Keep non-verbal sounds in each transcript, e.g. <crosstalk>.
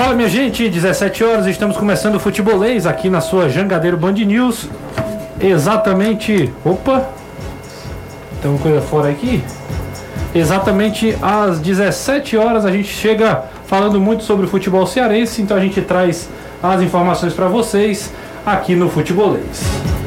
Fala minha gente, 17 horas, estamos começando o futebolês aqui na sua Jangadeiro Band News. Exatamente. Opa! Tem uma coisa fora aqui. Exatamente às 17 horas a gente chega falando muito sobre o futebol cearense, então a gente traz as informações para vocês aqui no Futebolês.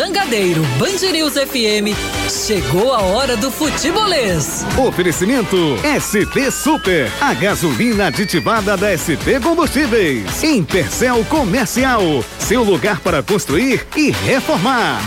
Jangadeiro Band News FM, chegou a hora do futebolês. Oferecimento SP Super, a gasolina aditivada da SP Combustíveis. Intercel Comercial, seu lugar para construir e reformar.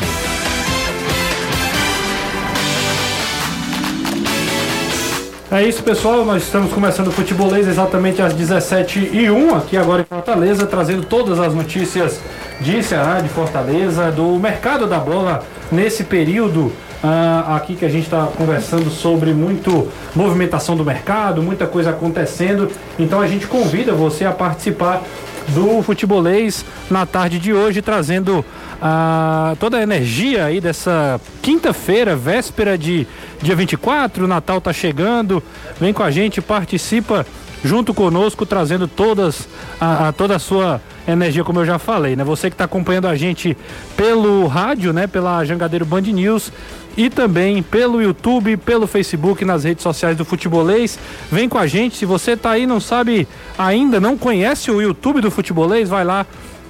É isso, pessoal. Nós estamos começando o futebolês exatamente às 17h01 aqui agora em Fortaleza, trazendo todas as notícias de Ceará, de Fortaleza, do mercado da bola nesse período uh, aqui que a gente está conversando sobre muito movimentação do mercado, muita coisa acontecendo. Então a gente convida você a participar do futebolês na tarde de hoje, trazendo uh, toda a energia aí dessa quinta-feira, véspera de dia 24, o Natal tá chegando. Vem com a gente, participa junto conosco, trazendo todas a, a toda a sua energia, como eu já falei, né? Você que está acompanhando a gente pelo rádio, né? Pela Jangadeiro Band News e também pelo YouTube, pelo Facebook, nas redes sociais do Futebolês. Vem com a gente. Se você está aí não sabe ainda, não conhece o YouTube do Futebolês, vai lá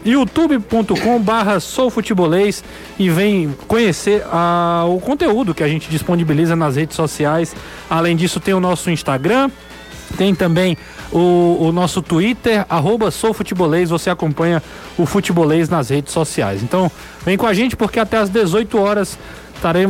youtube.com barra soufutebolês e vem conhecer o conteúdo que a gente disponibiliza nas redes sociais. Além disso, tem o nosso Instagram, tem também o, o nosso Twitter, arroba soufutebolês, você acompanha o Futebolês nas redes sociais. Então, vem com a gente porque até às 18 horas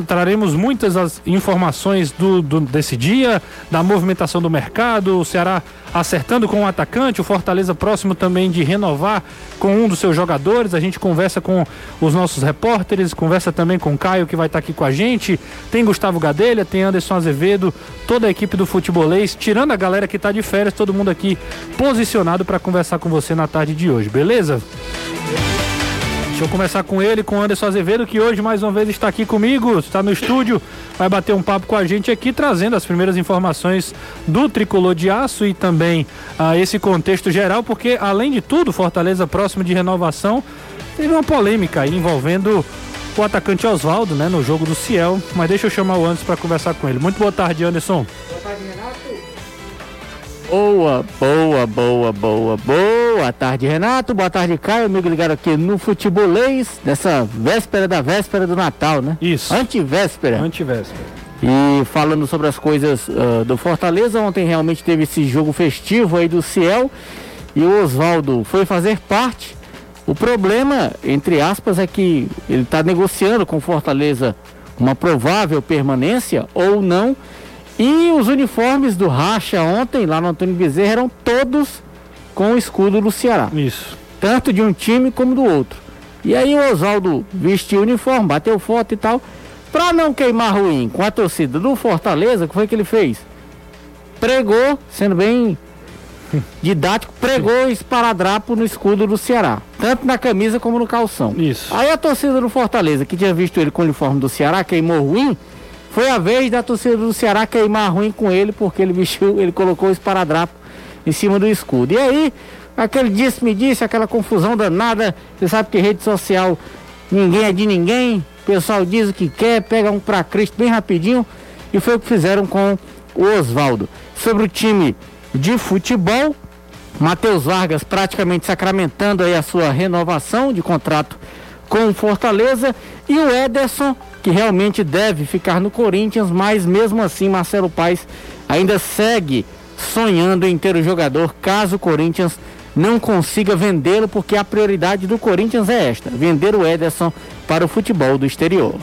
Traremos, muitas as informações do, do, desse dia, da movimentação do mercado, o Ceará acertando com o atacante, o Fortaleza próximo também de renovar com um dos seus jogadores. A gente conversa com os nossos repórteres, conversa também com o Caio que vai estar aqui com a gente. Tem Gustavo Gadelha, tem Anderson Azevedo, toda a equipe do futebolês, tirando a galera que está de férias, todo mundo aqui posicionado para conversar com você na tarde de hoje, beleza? Deixa eu começar com ele, com o Anderson Azevedo, que hoje mais uma vez está aqui comigo, está no estúdio, vai bater um papo com a gente aqui, trazendo as primeiras informações do tricolor de aço e também ah, esse contexto geral, porque além de tudo, Fortaleza próximo de renovação, teve uma polêmica aí envolvendo o atacante Oswaldo, né, no jogo do Ciel. Mas deixa eu chamar o Anderson para conversar com ele. Muito boa tarde, Anderson. Boa tarde, Renato. Boa, boa, boa, boa, boa tarde, Renato. Boa tarde, Caio. Amigo ligado aqui no Futebolês, nessa véspera da véspera do Natal, né? Isso. Antivéspera. Antivéspera. E falando sobre as coisas uh, do Fortaleza, ontem realmente teve esse jogo festivo aí do Ciel e o Oswaldo foi fazer parte. O problema, entre aspas, é que ele está negociando com Fortaleza uma provável permanência ou não e os uniformes do Racha ontem, lá no Antônio Bezerra, eram todos com o escudo do Ceará. Isso. Tanto de um time como do outro. E aí o Oswaldo vestiu o uniforme, bateu foto e tal. Pra não queimar ruim com a torcida do Fortaleza, o que foi que ele fez? Pregou, sendo bem <laughs> didático, pregou esparadrapo no escudo do Ceará. Tanto na camisa como no calção. Isso. Aí a torcida do Fortaleza, que tinha visto ele com o uniforme do Ceará, queimou ruim foi a vez da torcida do Ceará queimar ruim com ele, porque ele vestiu, ele colocou o esparadrapo em cima do escudo. E aí, aquele disse-me disse, aquela confusão danada. Você sabe que rede social ninguém é de ninguém. O pessoal diz o que quer, pega um pra Cristo bem rapidinho. E foi o que fizeram com o Oswaldo. Sobre o time de futebol, Matheus Vargas praticamente sacramentando aí a sua renovação de contrato com o Fortaleza e o Ederson que realmente deve ficar no Corinthians, mas mesmo assim Marcelo Paes ainda segue sonhando em ter o jogador caso o Corinthians não consiga vendê-lo, porque a prioridade do Corinthians é esta: vender o Ederson para o futebol do exterior.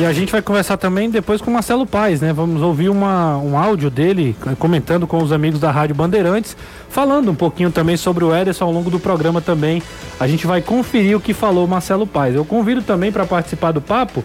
E a gente vai conversar também depois com o Marcelo Paes, né? Vamos ouvir uma, um áudio dele comentando com os amigos da Rádio Bandeirantes, falando um pouquinho também sobre o Ederson ao longo do programa também. A gente vai conferir o que falou o Marcelo Paes. Eu convido também para participar do papo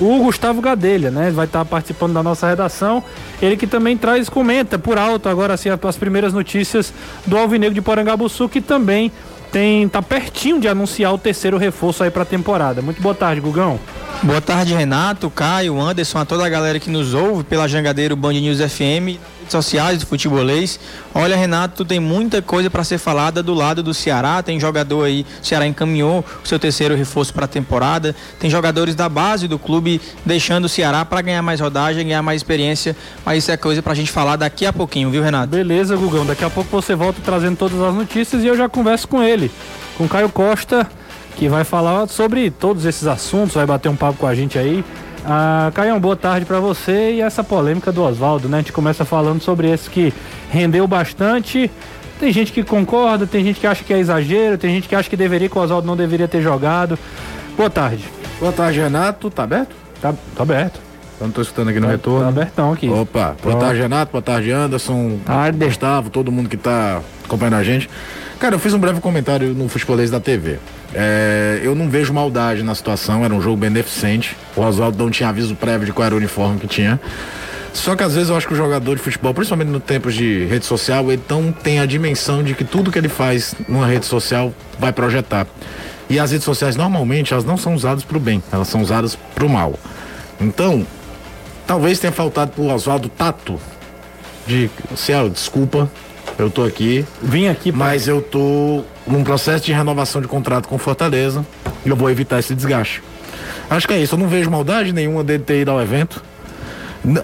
o Gustavo Gadelha, né? Vai estar participando da nossa redação. Ele que também traz, comenta por alto agora assim as primeiras notícias do Alvinegro de Porangabuçu, que também tem tá pertinho de anunciar o terceiro reforço aí para a temporada. Muito boa tarde, Gugão. Boa tarde, Renato, Caio, Anderson, a toda a galera que nos ouve pela Jangadeiro Band News FM redes sociais do futebolês. Olha, Renato, tem muita coisa para ser falada do lado do Ceará. Tem jogador aí, o Ceará encaminhou o seu terceiro reforço para a temporada. Tem jogadores da base do clube deixando o Ceará para ganhar mais rodagem, ganhar mais experiência. Mas isso é coisa para a gente falar daqui a pouquinho, viu, Renato? Beleza, Gugão. Daqui a pouco você volta trazendo todas as notícias e eu já converso com ele, com Caio Costa, que vai falar sobre todos esses assuntos, vai bater um papo com a gente aí. Ah, Caião, boa tarde para você e essa polêmica do Oswaldo, né? A gente começa falando sobre esse que rendeu bastante. Tem gente que concorda, tem gente que acha que é exagero, tem gente que acha que deveria que o Oswaldo não deveria ter jogado. Boa tarde. Boa tarde, Renato. Tá aberto? Tá, tá aberto. Eu não tô escutando aqui no tá, retorno. Tá abertão aqui. Opa, boa tarde, Renato. Boa tarde, Anderson. Tarde. Gustavo, todo mundo que tá acompanhando a gente. Cara, eu fiz um breve comentário no Futebolês da TV. É, eu não vejo maldade na situação, era um jogo beneficente. O Oswaldo não tinha aviso prévio de qual era o uniforme que tinha. Só que às vezes eu acho que o jogador de futebol, principalmente no tempos de rede social, ele não tem a dimensão de que tudo que ele faz numa rede social vai projetar. E as redes sociais normalmente elas não são usadas para o bem, elas são usadas para o mal. Então, talvez tenha faltado para o Oswaldo tato de, Ciel, desculpa, eu tô aqui. Vim aqui, mas eu tô num processo de renovação de contrato com Fortaleza e eu vou evitar esse desgaste. Acho que é isso. Eu não vejo maldade nenhuma dele ter ido ao evento.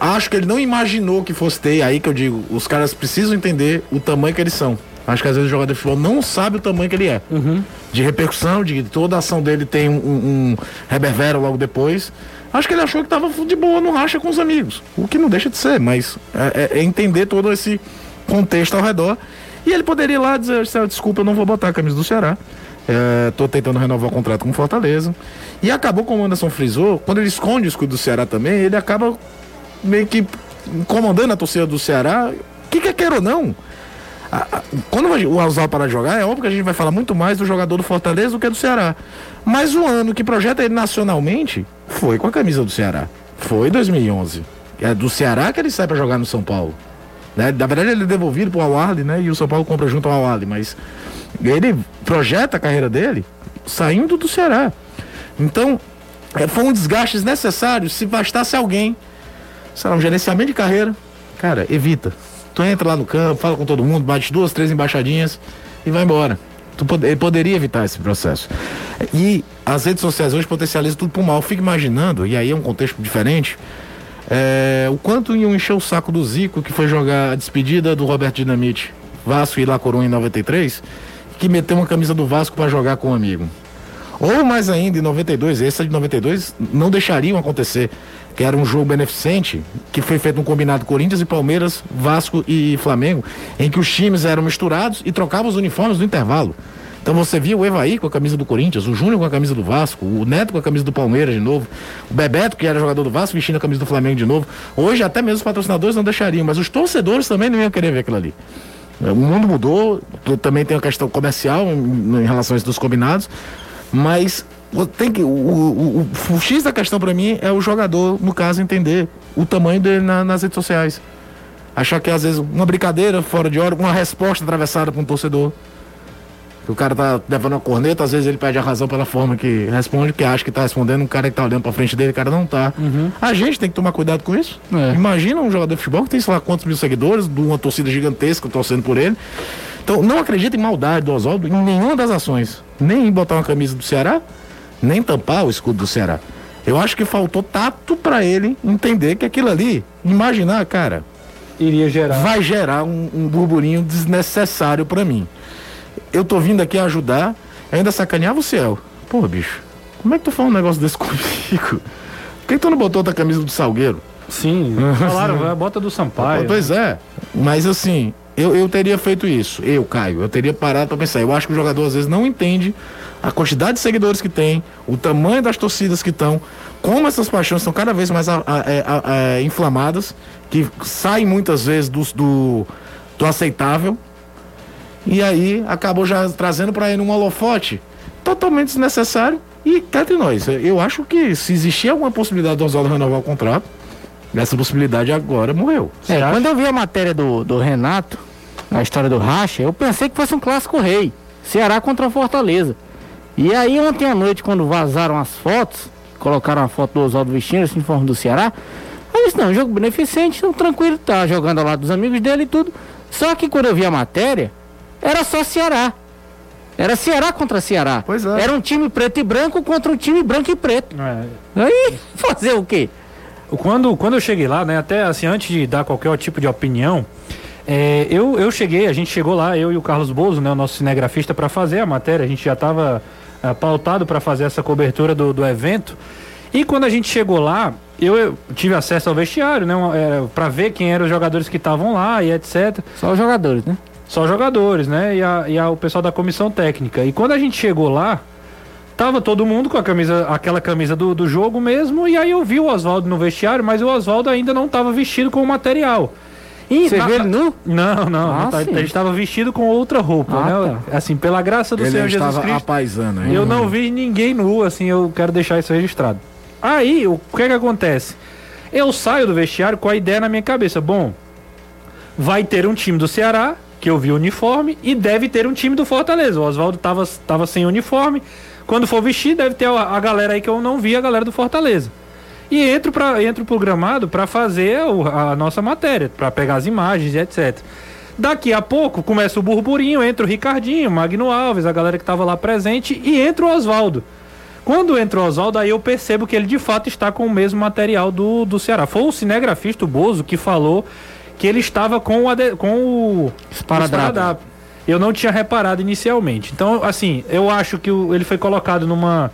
Acho que ele não imaginou que fosse ter. Aí que eu digo, os caras precisam entender o tamanho que eles são. Acho que às vezes o jogador de futebol não sabe o tamanho que ele é. Uhum. De repercussão, de que toda a ação dele tem um, um, reverbero logo depois. Acho que ele achou que tava de boa no racha com os amigos. O que não deixa de ser, mas é, é, é entender todo esse contexto ao redor. E ele poderia ir lá dizer, desculpa, eu não vou botar a camisa do Ceará. Estou é, tentando renovar o contrato com Fortaleza. E acabou, como o Anderson frisou, quando ele esconde o escudo do Ceará também, ele acaba meio que incomodando a torcida do Ceará. O que quer queira ou não? Quando o parar de jogar, é óbvio que a gente vai falar muito mais do jogador do Fortaleza do que do Ceará. Mas o ano que projeta ele nacionalmente foi com a camisa do Ceará. Foi 2011. É do Ceará que ele sai para jogar no São Paulo. Né? Na verdade, ele é devolvido para o al né? E o São Paulo compra junto ao al mas ele projeta a carreira dele saindo do Ceará. Então, é, foi um desgaste desnecessário se bastasse alguém, sei lá, um gerenciamento de carreira. Cara, evita. Tu entra lá no campo, fala com todo mundo, bate duas, três embaixadinhas e vai embora. Tu pod ele poderia evitar esse processo. E as redes sociais hoje potencializam tudo pro mal. Eu fico imaginando, e aí é um contexto diferente, é, o quanto iam encher o saco do Zico, que foi jogar a despedida do Roberto Dinamite, Vasco e La Coruña em 93, que meteu uma camisa do Vasco para jogar com um amigo. Ou mais ainda, em 92, essa de 92 não deixariam acontecer, que era um jogo beneficente, que foi feito um combinado Corinthians e Palmeiras, Vasco e Flamengo, em que os times eram misturados e trocavam os uniformes no intervalo. Então você via o Evaí com a camisa do Corinthians, o Júnior com a camisa do Vasco, o Neto com a camisa do Palmeiras de novo, o Bebeto, que era jogador do Vasco, vestindo a camisa do Flamengo de novo. Hoje até mesmo os patrocinadores não deixariam, mas os torcedores também não iam querer ver aquilo ali. O mundo mudou, também tem a questão comercial em, em relação a dos combinados, mas tem que, o, o, o, o X da questão para mim é o jogador, no caso, entender o tamanho dele na, nas redes sociais. Achar que às vezes uma brincadeira fora de hora, uma resposta atravessada para um torcedor o cara tá levando a corneta, às vezes ele perde a razão pela forma que responde, que acha que tá respondendo, um cara que tá olhando pra frente dele, o cara não tá. Uhum. A gente tem que tomar cuidado com isso. É. Imagina um jogador de futebol que tem, sei lá, quantos mil seguidores, de uma torcida gigantesca torcendo por ele. Então, não acredita em maldade do Oswaldo em nenhuma das ações. Nem em botar uma camisa do Ceará, nem tampar o escudo do Ceará. Eu acho que faltou tato para ele entender que aquilo ali, imaginar, cara, iria gerar. Vai gerar um, um burburinho desnecessário para mim eu tô vindo aqui ajudar, ainda sacaneava o céu. Pô, bicho, como é que tu fala um negócio desse <laughs> comigo? Por que tu não botou outra camisa do Salgueiro? Sim, <laughs> falaram, bota do Sampaio. Pois é, mas assim, eu, eu teria feito isso. Eu, Caio, eu teria parado para pensar. Eu acho que o jogador às vezes não entende a quantidade de seguidores que tem, o tamanho das torcidas que estão, como essas paixões estão cada vez mais a, a, a, a, inflamadas, que saem muitas vezes do, do, do aceitável. E aí acabou já trazendo para ele um holofote totalmente desnecessário. E cá entre nós, eu acho que se existia alguma possibilidade do Oswaldo renovar o contrato, essa possibilidade agora morreu. É, quando eu vi a matéria do, do Renato, a história do Racha, eu pensei que fosse um clássico rei. Ceará contra Fortaleza. E aí ontem à noite, quando vazaram as fotos, colocaram a foto do Oswaldo vestindo esse uniforme do Ceará, eu disse, não, jogo beneficente, então tranquilo, tá jogando ao lado dos amigos dele e tudo. Só que quando eu vi a matéria, era só Ceará. Era Ceará contra Ceará. Pois é. Era um time preto e branco contra um time branco e preto. É. Aí, <laughs> fazer o quê? Quando, quando eu cheguei lá, né, até assim, antes de dar qualquer tipo de opinião, é, eu, eu cheguei, a gente chegou lá, eu e o Carlos Bozo, né, o nosso cinegrafista, para fazer a matéria. A gente já estava é, pautado para fazer essa cobertura do, do evento. E quando a gente chegou lá, eu, eu tive acesso ao vestiário, né, para ver quem eram os jogadores que estavam lá e etc. Só os jogadores, né? Só jogadores, né? E, a, e a, o pessoal da comissão técnica. E quando a gente chegou lá, tava todo mundo com a camisa, aquela camisa do, do jogo mesmo. E aí eu vi o Oswaldo no vestiário, mas o Oswaldo ainda não estava vestido com o material. E Você viu ele nu? Não, não. Ah, não ele estava vestido com outra roupa, ah, né? Tá. Assim, pela graça do ele Senhor Jesus Cristo. apaisando, hein? Eu não vi ninguém nu, assim, eu quero deixar isso registrado. Aí, o que é que acontece? Eu saio do vestiário com a ideia na minha cabeça. Bom, vai ter um time do Ceará que eu vi o uniforme, e deve ter um time do Fortaleza. O Oswaldo tava, tava sem uniforme. Quando for vestir, deve ter a, a galera aí que eu não vi, a galera do Fortaleza. E entro, pra, entro pro gramado para fazer o, a nossa matéria, para pegar as imagens e etc. Daqui a pouco começa o burburinho, entra o Ricardinho, Magno Alves, a galera que estava lá presente, e entra o Oswaldo. Quando entra o Oswaldo, aí eu percebo que ele de fato está com o mesmo material do, do Ceará. Foi o cinegrafista, o Bozo, que falou que ele estava com o, ade... com o esparadrapo. Eu não tinha reparado inicialmente. Então, assim, eu acho que o... ele foi colocado numa.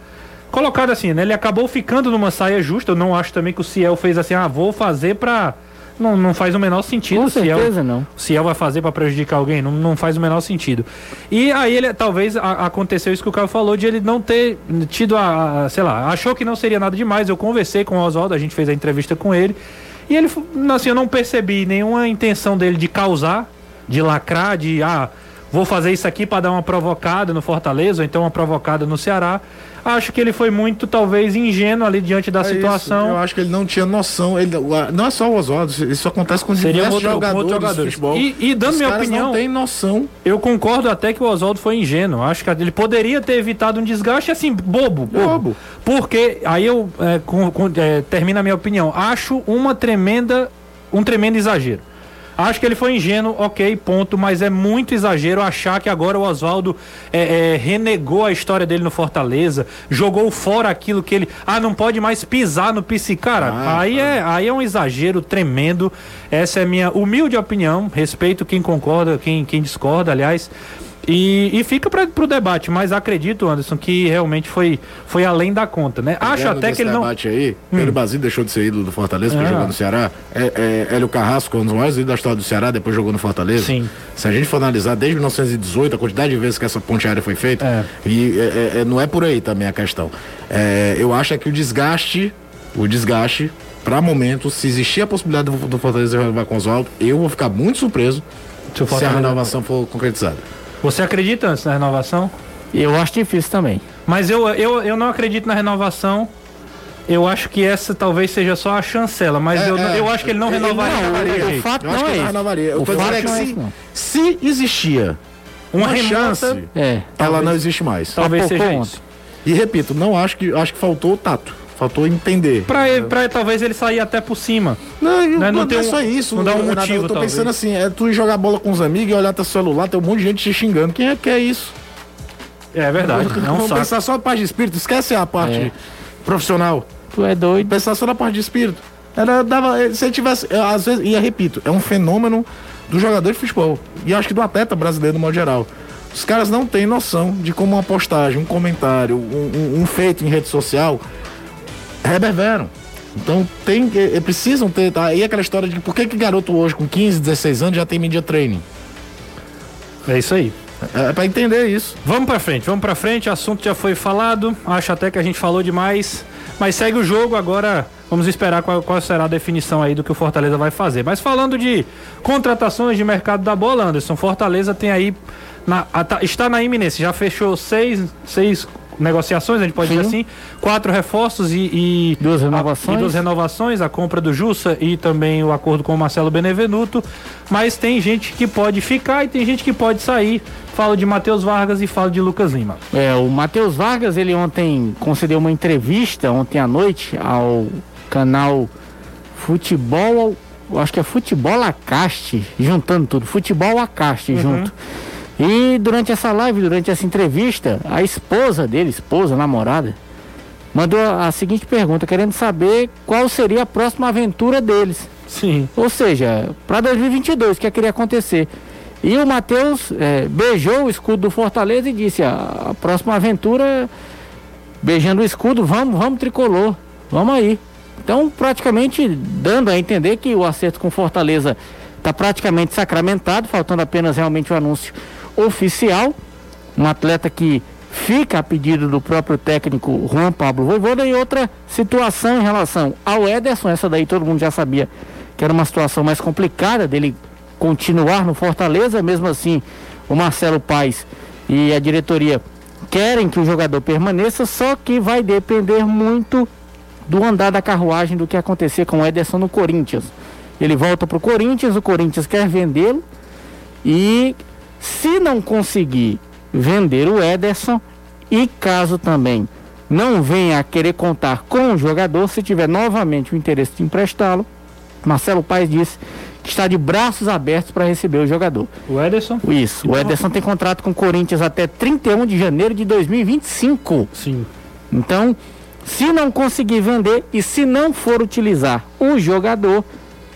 Colocado assim, né? Ele acabou ficando numa saia justa. Eu não acho também que o Ciel fez assim, ah, vou fazer pra. Não, não faz o menor sentido. Com certeza Ciel, não. O Ciel vai fazer para prejudicar alguém? Não, não faz o menor sentido. E aí ele talvez a, aconteceu isso que o Caio falou de ele não ter tido a, a, sei lá, achou que não seria nada demais. Eu conversei com o Oswaldo, a gente fez a entrevista com ele. E ele, assim, eu não percebi nenhuma intenção dele de causar, de lacrar, de, ah, vou fazer isso aqui para dar uma provocada no Fortaleza, ou então uma provocada no Ceará. Acho que ele foi muito, talvez, ingênuo ali diante da é situação. Isso. Eu acho que ele não tinha noção. Ele, não é só o Oswaldo, isso acontece com Seria outro, jogadores, jogadores. Futebol. E, e dando Os minha opinião. não tem noção. Eu concordo até que o Oswaldo foi ingênuo. Acho que ele poderia ter evitado um desgaste assim, bobo. Bobo. bobo. Porque, aí eu é, com, com, é, termino a minha opinião. Acho uma tremenda, um tremendo exagero. Acho que ele foi ingênuo, ok, ponto, mas é muito exagero achar que agora o Oswaldo é, é, renegou a história dele no Fortaleza, jogou fora aquilo que ele. Ah, não pode mais pisar no PC. Cara, ah, aí, É, aí é um exagero tremendo. Essa é minha humilde opinião. Respeito quem concorda, quem, quem discorda, aliás. E, e fica para o debate, mas acredito, Anderson, que realmente foi, foi além da conta, né? Acho até que ele não. debate aí, hum. Pedro Basílio deixou de ser ídolo do Fortaleza, porque ah. jogou no Ceará. É, é, Hélio Carrasco, um dos maiores ídolos da história do Ceará, depois jogou no Fortaleza. Sim. Se a gente for analisar desde 1918, a quantidade de vezes que essa ponte aérea foi feita, é. e é, é, não é por aí também a questão. É, eu acho que o desgaste, o desgaste, para momento, se existir a possibilidade do, do Fortaleza renovar com o Oswaldo, eu vou ficar muito surpreso se, se a renovação for concretizada. Você acredita antes na renovação? Eu acho difícil também. Mas eu, eu, eu não acredito na renovação. Eu acho que essa talvez seja só a chancela, mas é, eu, é, eu acho que ele não renovaria. Não, o, fato eu não é renovaria. Eu o fato é que se, se existia uma, uma chance, é, ela talvez, não existe mais. Talvez seja isso. E repito, não acho que acho que faltou o tato. Faltou entender. Pra, ele, pra talvez ele sair até por cima. Não, né? não, não, não é só isso. Não dá um motivo, Eu tô talvez. pensando assim, é tu ir jogar bola com os amigos e olhar teu celular, tem um monte de gente te xingando. Quem é que é isso? É verdade. <laughs> É um Vamos pensar só na parte de espírito, esquece a parte é. profissional. Tu é doido. Pensar só na parte de espírito. Era, dava, se ele tivesse, às vezes, e eu repito, é um fenômeno do jogador de futebol. E acho que do atleta brasileiro no modo geral. Os caras não têm noção de como uma postagem, um comentário, um, um, um feito em rede social reverberam. Então tem precisam ter. Tá? Aí aquela história de por que, que garoto hoje com 15, 16 anos já tem media training? É isso aí. É, é para entender isso. Vamos pra frente, vamos pra frente. O assunto já foi falado. Acho até que a gente falou demais. Mas segue o jogo. Agora vamos esperar qual, qual será a definição aí do que o Fortaleza vai fazer. Mas falando de contratações de mercado da bola, Anderson, Fortaleza tem aí. Na, tá- está na iminência, já fechou seis, seis negociações, a gente pode Sim. dizer assim, quatro reforços e, e Duas a- renovações. e duas renovações, a compra do Jussa e também o acordo com o Marcelo Benevenuto. Mas tem gente que pode ficar e tem gente que pode sair. Falo de Matheus Vargas e falo de Lucas Lima. É, o Matheus Vargas, ele ontem concedeu uma entrevista, ontem à noite, ao canal Futebol, acho que é Futebol Acaste, juntando tudo, Futebol Acaste junto. E durante essa live, durante essa entrevista, a esposa dele, esposa, namorada, mandou a, seguinte pergunta, querendo saber qual seria a próxima aventura deles. Sim. Ou seja, para 2022, o que é que iria acontecer? E o Matheus eh, beijou o escudo do Fortaleza e disse: a, a próxima aventura, beijando o escudo, vamos, vamos tricolor, vamos aí. Então, praticamente dando a entender que o acerto com Fortaleza está praticamente sacramentado, faltando apenas realmente o anúncio oficial. Um atleta que fica a pedido do próprio técnico Juan Pablo Voivoda e outra situação em relação ao Ederson, essa daí todo mundo já sabia que era uma situação mais complicada dele continuar no Fortaleza, mesmo assim o Marcelo Paes e a diretoria querem que o jogador permaneça, só que vai depender muito do andar da carruagem do que acontecer com o Ederson no Corinthians. Ele volta para o Corinthians, o Corinthians quer vendê-lo e se não conseguir vender o Ederson e caso também não venha a querer contar com o jogador, se tiver novamente o interesse de emprestá-lo, Marcelo Paes disse que está de braços abertos para receber o jogador. O Ederson? Isso, o Ederson tem contrato com o Corinthians até 31 de janeiro de 2025. Sim. Então, se não conseguir vender e se não for utilizar o jogador,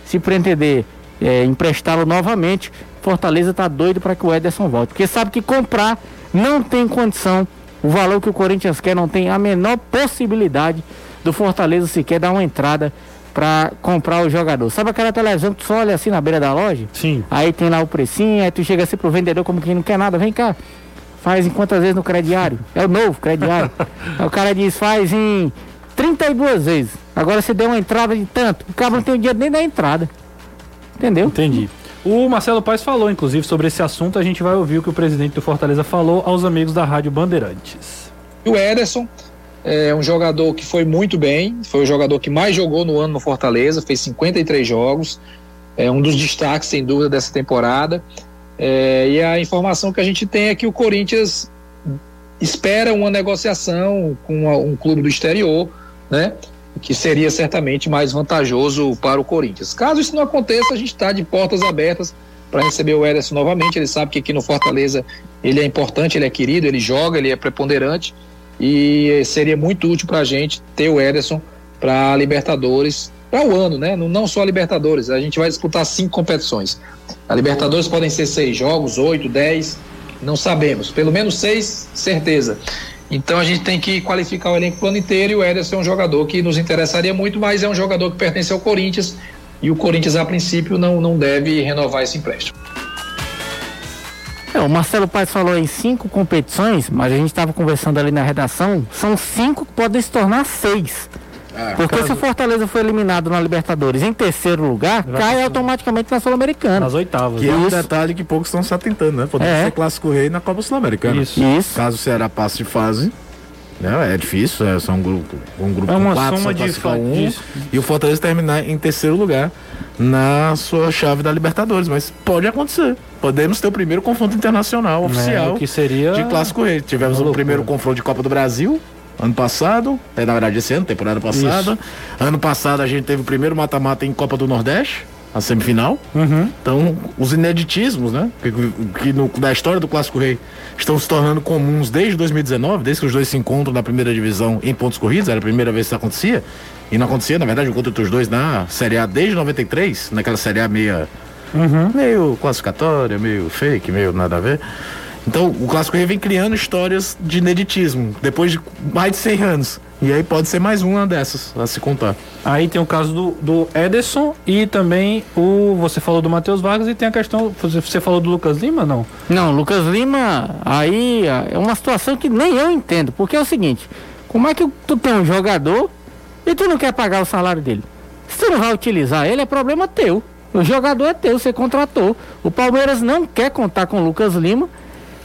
se pretender é, emprestá-lo novamente, Fortaleza está doido para que o Ederson volte. Porque sabe que comprar não tem condição. O valor que o Corinthians quer não tem a menor possibilidade do Fortaleza sequer dar uma entrada para comprar o jogador. Sabe aquela televisão que tu só olha assim na beira da loja? Sim. Aí tem lá o precinho, aí tu chega assim pro vendedor como quem não quer nada, vem cá. Faz em quantas vezes no crediário? É o novo crediário. <laughs> aí o cara diz, faz em 32 vezes. Agora você deu uma entrada de tanto. O cara não tem o dinheiro nem da entrada. Entendeu? Entendi. O Marcelo Paes falou, inclusive, sobre esse assunto. A gente vai ouvir o que o presidente do Fortaleza falou aos amigos da Rádio Bandeirantes. O Ederson é um jogador que foi muito bem, foi o jogador que mais jogou no ano no Fortaleza, fez 53 jogos, é um dos destaques, sem dúvida, dessa temporada. É, e a informação que a gente tem é que o Corinthians espera uma negociação com um clube do exterior, né? Que seria certamente mais vantajoso para o Corinthians. Caso isso não aconteça, a gente está de portas abertas para receber o Ederson novamente. Ele sabe que aqui no Fortaleza ele é importante, ele é querido, ele joga, ele é preponderante e seria muito útil para a gente ter o Ederson para Libertadores para o ano, né? Não só a Libertadores, a gente vai disputar cinco competições. A Libertadores podem ser seis jogos, oito, dez, não sabemos. Pelo menos seis, certeza. Então a gente tem que qualificar o elenco plano inteiro e o Ederson é um jogador que nos interessaria muito, mas é um jogador que pertence ao Corinthians e o Corinthians, a princípio, não, não deve renovar esse empréstimo. É, o Marcelo Paes falou em cinco competições, mas a gente estava conversando ali na redação, são cinco que podem se tornar seis. Porque se o Fortaleza for eliminado na Libertadores em terceiro lugar, cai automaticamente na Sul-Americana. Nas oitavas. Que é né? um Isso. detalhe que poucos estão se atentando, né? Podemos É. ser clássico rei na Copa Sul-Americana. Isso. Isso. Caso o Ceará passe de fase, né? É difícil, é só um grupo, um grupo É uma com quatro, soma de um, e o Fortaleza terminar em terceiro lugar na sua chave da Libertadores, mas pode acontecer. Podemos ter o primeiro confronto internacional oficial É, que seria de clássico rei. Tivemos o primeiro confronto de Copa do Brasil ano passado, é, na verdade esse ano, temporada passada. Ano passado a gente teve o primeiro mata-mata em Copa do Nordeste, a semifinal. Uhum. Então, os ineditismos, né? Que, que no, da história do Clássico Rei estão se tornando comuns desde 2019, desde que os dois se encontram na primeira divisão em pontos corridos, era a primeira vez que isso acontecia. E não acontecia, na verdade, o encontro entre os dois na Série A desde 93, naquela Série A meia, meio classificatória, meio fake, meio nada a ver. Então, o Clássico Rei vem criando histórias de ineditismo, depois de mais de 100 anos. E aí pode ser mais uma dessas a se contar. Aí tem o caso do, do Ederson e também o. Você falou do Matheus Vargas e tem a questão. Você, falou do Lucas Lima, não? Não, Lucas Lima, aí é uma situação que nem eu entendo. Porque é o seguinte, como é que tu tem um jogador e tu não quer pagar o salário dele? Se tu não vai utilizar ele, é problema teu. O jogador é teu, você contratou. O Palmeiras não quer contar com o Lucas Lima,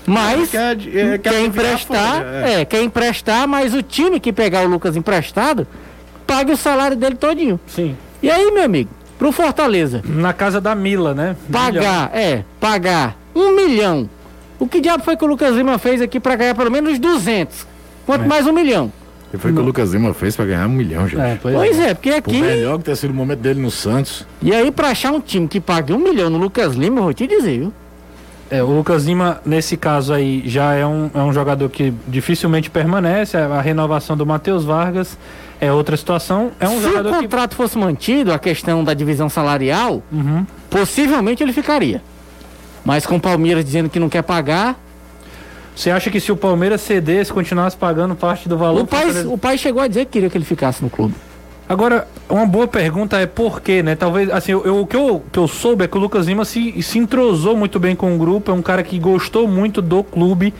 mas Quer- é, quer emprestar, folha, é. é. quer emprestar, mas o time que pegar o Lucas emprestado, pague o salário dele todinho. Sim. E aí, meu amigo, pro Fortaleza, Na casa da Mila, né? pagar, é, pagar um milhão. O que diabo foi que o Lucas Lima fez aqui para ganhar pelo menos 200? Quanto mais um milhão? E foi o que o Lucas Lima fez pra ganhar um milhão, gente. É, pois, Pois é. é, porque Por aqui. melhor que ter sido o momento dele no Santos. E aí, pra achar um time que pague um milhão no Lucas Lima, eu vou te dizer, viu? É, o Lucas Lima, nesse caso aí, já é um, é um jogador que dificilmente permanece. A renovação do Matheus Vargas é outra situação. É um Se o jogador que. contrato fosse mantido, a questão da divisão salarial, Uhum. possivelmente ele ficaria. Mas com o Palmeiras dizendo que não quer pagar, Você acha que se o Palmeiras cedesse, continuasse pagando parte do valor. o pai, Fortaleza- o pai chegou a dizer que queria que ele ficasse no clube. Agora, uma boa pergunta é por quê, né? Talvez, assim, eu, eu- o que eu, que eu soube é que o Lucas Lima se, se entrosou muito bem com o grupo, é um cara que gostou muito do clube.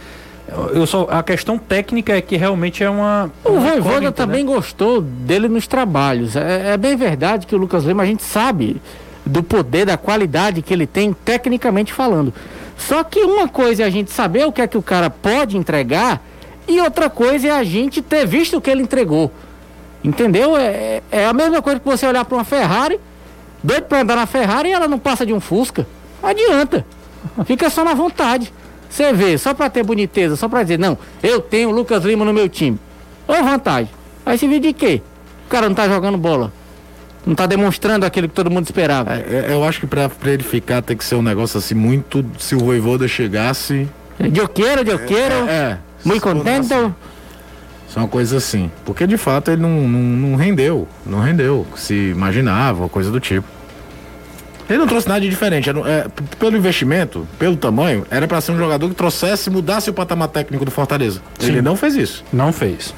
Eu, só, a questão técnica é que realmente é uma. O uma Voivoda incógnita, também né? gostou dele nos trabalhos. É, é bem verdade que o Lucas Lima, a gente sabe do poder, da qualidade que ele tem tecnicamente falando. Só que uma coisa é a gente saber o que é que o cara pode entregar e outra coisa é a gente ter visto o que ele entregou. Entendeu? É, é a mesma coisa que você olhar para uma Ferrari, doido para andar na Ferrari e ela não passa de um Fusca. Não adianta. Fica só na vontade. Você vê, só para ter boniteza, só para dizer, não, eu tenho o Lucas Lima no meu time. Ô vantagem. Aí se vê de quê? O cara não tá jogando bola. Não tá demonstrando aquilo que todo mundo esperava. É, eu acho que pra, pra ele ficar tem que ser um negócio assim muito. Se o Voivoda chegasse. Eu quero, eu quero. É. Muito se for contente. assim, São coisas assim. Porque de fato ele não, não, não rendeu. Não rendeu. Se imaginava, coisa do tipo. Ele não trouxe nada de diferente. Era, é, pelo investimento, pelo tamanho, era pra ser um jogador que trouxesse, mudasse o patamar técnico do Fortaleza. Ele não fez isso. Não fez.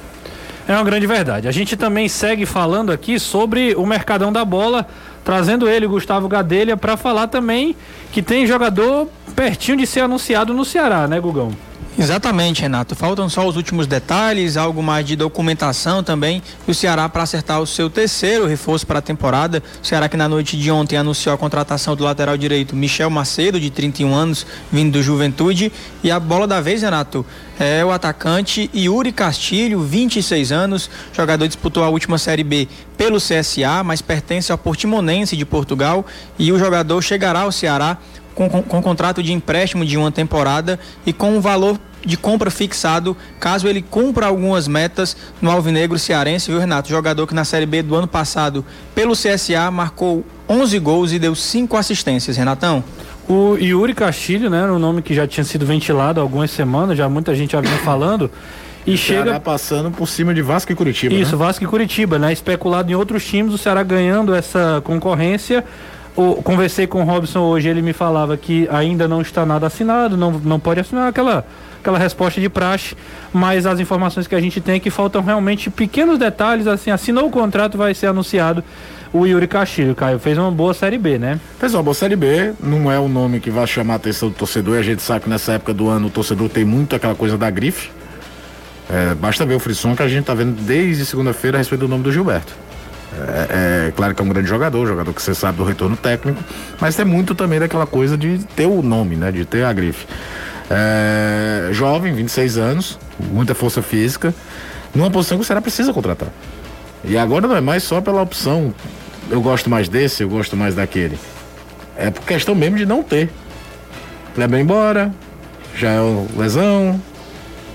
É uma grande verdade. A gente também segue falando aqui sobre o Mercadão da Bola, trazendo ele, Gustavo Gadelha, para falar também que tem jogador pertinho de ser anunciado no Ceará, né, Gugão? Exatamente, Renato. Faltam só os últimos detalhes, algo mais de documentação também. E o Ceará para acertar o seu terceiro reforço para a temporada. O Ceará que na noite de ontem anunciou a contratação do lateral direito Michel Macedo, de 31 anos, vindo do Juventude. E a bola da vez, Renato, é o atacante Yuri Castilho, 26 anos. Jogador disputou a última Série B pelo CSA, mas pertence ao Portimonense de Portugal. E o jogador chegará ao Ceará com, com, com contrato de empréstimo de uma temporada e com um valor de compra fixado, caso ele cumpra algumas metas no Alvinegro Cearense, viu, Renato? Jogador que na Série B do ano passado, pelo CSA, marcou 11 gols e deu 5 assistências, Renatão. O Yuri Castilho, né, era um nome que já tinha sido ventilado há algumas semanas, já muita gente já vinha falando. E Ceará chega passando por cima de Vasco e Curitiba. Isso, né? Vasco e Curitiba, né? Especulado em outros times, o Ceará ganhando essa concorrência. O, conversei com o Robson hoje, ele me falava que ainda não está nada assinado, não, não pode assinar aquela, aquela resposta de praxe, mas as informações que a gente tem é que faltam realmente pequenos detalhes, assim, assinou o contrato, vai ser anunciado o Yuri Castilho, Caio. Fez uma boa Série B, né? Pessoal, boa Série B não é um nome que vai chamar a atenção do torcedor. e A gente sabe que nessa época do ano o torcedor tem muito aquela coisa da grife. É, basta ver o frisson que a gente tá vendo desde segunda-feira a respeito do nome do Gilberto. É, é claro que é um grande jogador, jogador que você sabe do retorno técnico, mas tem muito também daquela coisa de ter o nome, né? De ter a grife. É, jovem, 26 anos, muita força física, numa posição que o Ceará precisa contratar. E agora não é mais só pela opção, eu gosto mais desse, eu gosto mais daquele. É por questão mesmo de não ter. Kleber embora, já é o lesão.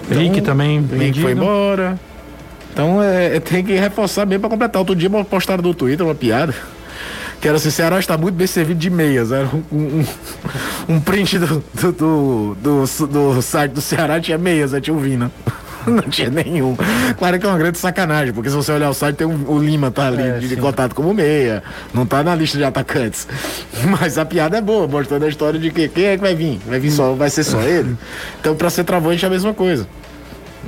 Então, Rick também Rick vendido. foi embora. Então é, é- tem que reforçar mesmo para completar. Outro dia postaram no Twitter uma piada. Que era assim, Ceará está muito bem servido de meias. Era um, um, um print do, do, do, do- do site do Ceará, tinha meias, aí tinha o Vina. <laughs> Não tinha nenhum. Claro que é uma grande sacanagem, porque se você olhar o site, tem um- o Lima tá ali É, de sim. contato como meia. Não tá na lista de atacantes. <laughs> Mas a piada é boa, mostrando a história de que quem é que vai vir? Vai vir só, vai ser só ele? Então, para ser travante é a mesma coisa.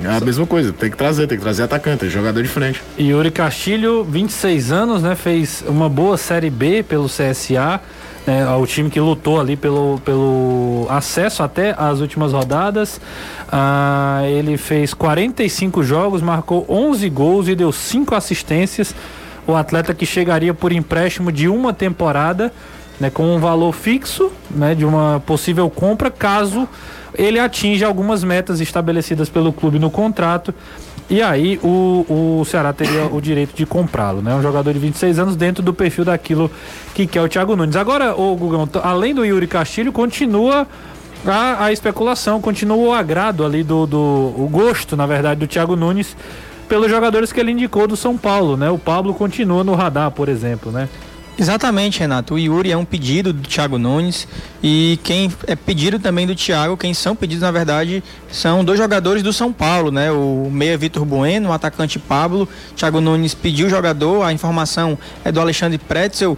É a mesma coisa, tem que trazer, tem que trazer atacante, jogador de frente. Yuri Castilho, 26 anos, né? Fez uma boa Série B pelo CSA. Né, o time que lutou ali pelo, pelo acesso até as últimas rodadas. Ah, ele fez 45 jogos, marcou 11 gols e deu 5 assistências. O atleta que chegaria por empréstimo de uma temporada, né, com um valor fixo, né, de uma possível compra, caso ele atinja algumas metas estabelecidas pelo clube no contrato. E aí o, o Ceará teria o direito de comprá-lo, né? Um jogador de 26 anos dentro do perfil daquilo que quer o Thiago Nunes. Agora, o Gugão, além do Yuri Castilho, continua a, a especulação, continua o agrado ali do, do o gosto, na verdade, do Thiago Nunes pelos jogadores que ele indicou do São Paulo, né? O Pablo continua no radar, por exemplo, né? Exatamente, Renato. O Yuri é um pedido do Thiago Nunes e quem é pedido também do Thiago, quem são pedidos na verdade são dois jogadores do São Paulo, né? O meia Vitor Bueno, o atacante Pablo. Thiago Nunes pediu o jogador, a informação é do Alexandre Pretzel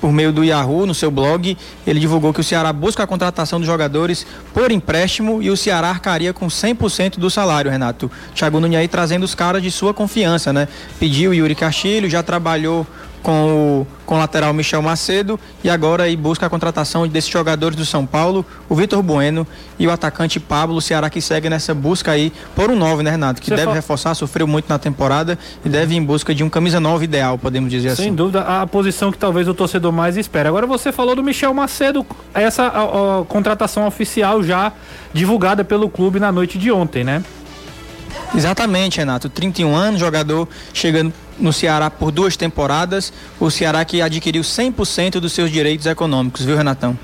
por meio do Yahoo no seu blog. Ele divulgou que o Ceará busca a contratação dos jogadores por empréstimo e o Ceará arcaria com 100% do salário, Renato. Thiago Nunes aí trazendo os caras de sua confiança, né? Pediu o Yuri Castilho, já trabalhou com o, com o lateral Michel Macedo e agora aí busca a contratação desses jogadores do São Paulo, o Vitor Bueno e o atacante Pablo, Ceará que segue nessa busca aí por um 9, né, Renato? Que Você deve fala... reforçar, sofreu muito na temporada e deve ir em busca de um camisa 9 ideal, podemos dizer Sem assim. Sem dúvida, a posição que talvez o torcedor mais espera. Agora você falou do Michel Macedo, essa a, a contratação oficial já divulgada pelo clube na noite de ontem, né? Exatamente, Renato. 31 anos, jogador chegando no Ceará por duas temporadas. O Ceará que adquiriu 100% dos seus direitos econômicos, viu, Renatão?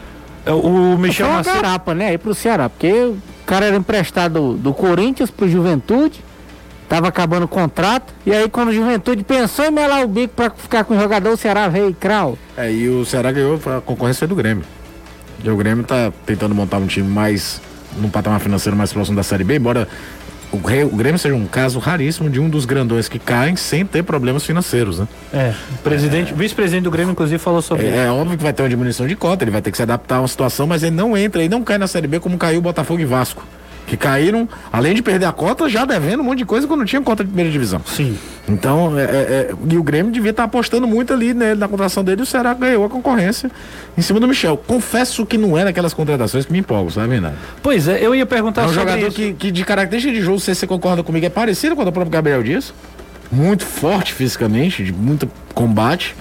É, o Michel Foi uma Macedo... garapa, né? Aí pro Ceará, porque o cara era emprestado do Corinthians pro Juventude, tava acabando o contrato, e aí quando o Juventude pensou em melar o bico para ficar com o jogador, o Ceará veio e crau. É, e o Ceará ganhou, a concorrência foi do Grêmio. E o Grêmio tá tentando montar um time mais, num patamar financeiro mais próximo da Série B, embora o, Grêmio seja um caso raríssimo de um dos grandões que caem sem ter problemas financeiros, né? É, o presidente, é, vice-presidente do Grêmio, inclusive, falou sobre é, isso. É óbvio que vai ter uma diminuição de cota, ele vai ter que se adaptar a uma situação, mas ele não entra e não cai na Série B como caiu o Botafogo e Vasco que caíram, além de perder a cota, já devendo um monte de coisa quando não tinha cota de primeira divisão. Sim. Então, é, é, é e o Grêmio devia estar apostando muito ali né, na contratação dele e o Ceará ganhou a concorrência em cima do Michel. Confesso que não é daquelas contratações que me empolgam, sabe, Renato? Pois é, eu ia perguntar é um jogador que, que, de característica de jogo, se você concorda comigo, é parecido com o próprio Gabriel Dias. Muito forte fisicamente, de muito combate.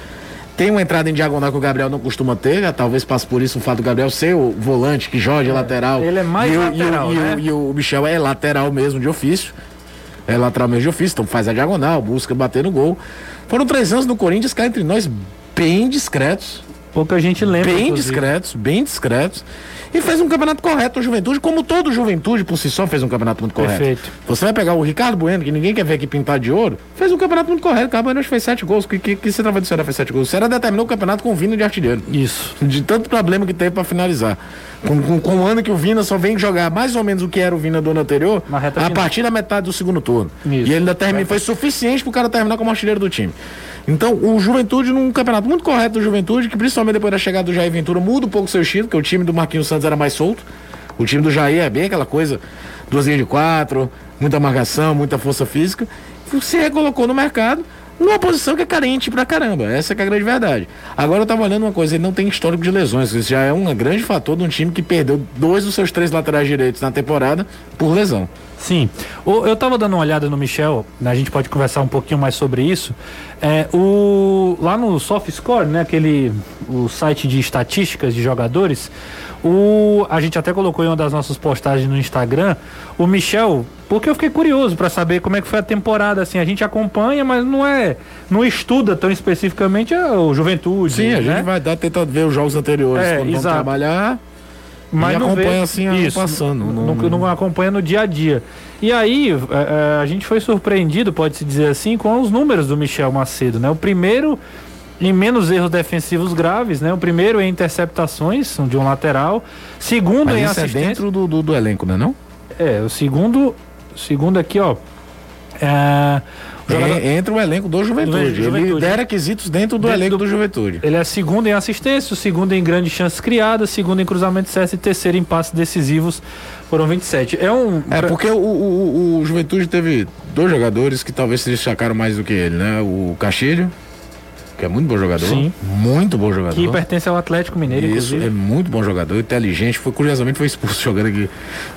Tem uma entrada em diagonal que o Gabriel não costuma ter, né? talvez passe por isso o fato do Gabriel ser o volante que joga de é, lateral. Ele é mais e lateral, o, né? e, o, e o Michel é lateral mesmo de ofício. É lateral mesmo de ofício, então faz a diagonal, busca bater no gol. Foram três anos no Corinthians, cá entre nós, bem discretos. Pouca gente lembra. Bem inclusive. discretos, bem discretos e fez um campeonato correto. A Juventude, como todo Juventude por si só, fez um campeonato muito correto. Perfeito. Você vai pegar o Ricardo Bueno, que ninguém quer ver aqui pintar de ouro, fez um campeonato muito correto. O Ricardo Bueno fez sete gols. Que, que, que você tava do Ceará fez sete gols? O Ceará determinou o campeonato com o Vina de artilheiro. Isso. De tanto problema que teve para finalizar. Com, com, com, o ano que o Vina só vem jogar mais ou menos o que era o Vina do ano anterior, a partir da metade do segundo turno. Isso. E ele ainda terminou, foi suficiente pro cara terminar como artilheiro do time. Então, o Juventude, num campeonato muito correto do Juventude, que principalmente depois da chegada do Jair Ventura, muda um pouco seu estilo, porque o time do Marquinhos Santos era mais solto. O time do Jair é bem aquela coisa, duas linhas de quatro, muita marcação, muita força física. Se recolocou no mercado numa posição que é carente pra caramba. Essa é, a grande verdade. Agora eu tava olhando uma coisa, ele não tem histórico de lesões. Isso já é um grande fator de um time que perdeu dois dos seus três laterais direitos na temporada por lesão. Sim. eu estava dando uma olhada no Michel, a gente pode conversar um pouquinho mais sobre isso. É, o, lá no SoftScore, né, aquele o site de estatísticas de jogadores, o, a gente até colocou em uma das nossas postagens no Instagram, o Michel, porque eu fiquei curioso para saber como é que foi a temporada, assim, a gente acompanha, mas não é, não estuda tão especificamente o Juventude. Sim, a né? gente vai dar tentando ver os jogos anteriores é, quando exato. trabalhar. Mas não acompanha vê, assim isso, passando. Não, não, não, acompanha no dia a dia. E aí, a, é, é, a gente foi surpreendido, pode-se dizer assim, com os números do Michel Macedo, né? O primeiro em menos erros defensivos graves, né? O primeiro em interceptações de um lateral, segundo Mas em isso assistência. é dentro do, do, do elenco, né não? É, o segundo, segundo aqui, ó, É, jogador- entra o elenco do Juventude. Juventude. Ele lidera quesitos dentro do Dentro elenco do- do Juventude. Ele é segundo em assistência, segundo em grandes chances criadas, segundo em cruzamento certo e terceiro em passes decisivos. Foram 27. É um. É, porque o, o, o- o Juventude teve dois jogadores que talvez se destacaram mais do que ele, né? O Castilho, que é muito bom jogador. Sim. Muito bom jogador. que pertence ao Atlético Mineiro, Isso, inclusive. é muito bom jogador, inteligente. Foi, curiosamente foi expulso <laughs> jogando aqui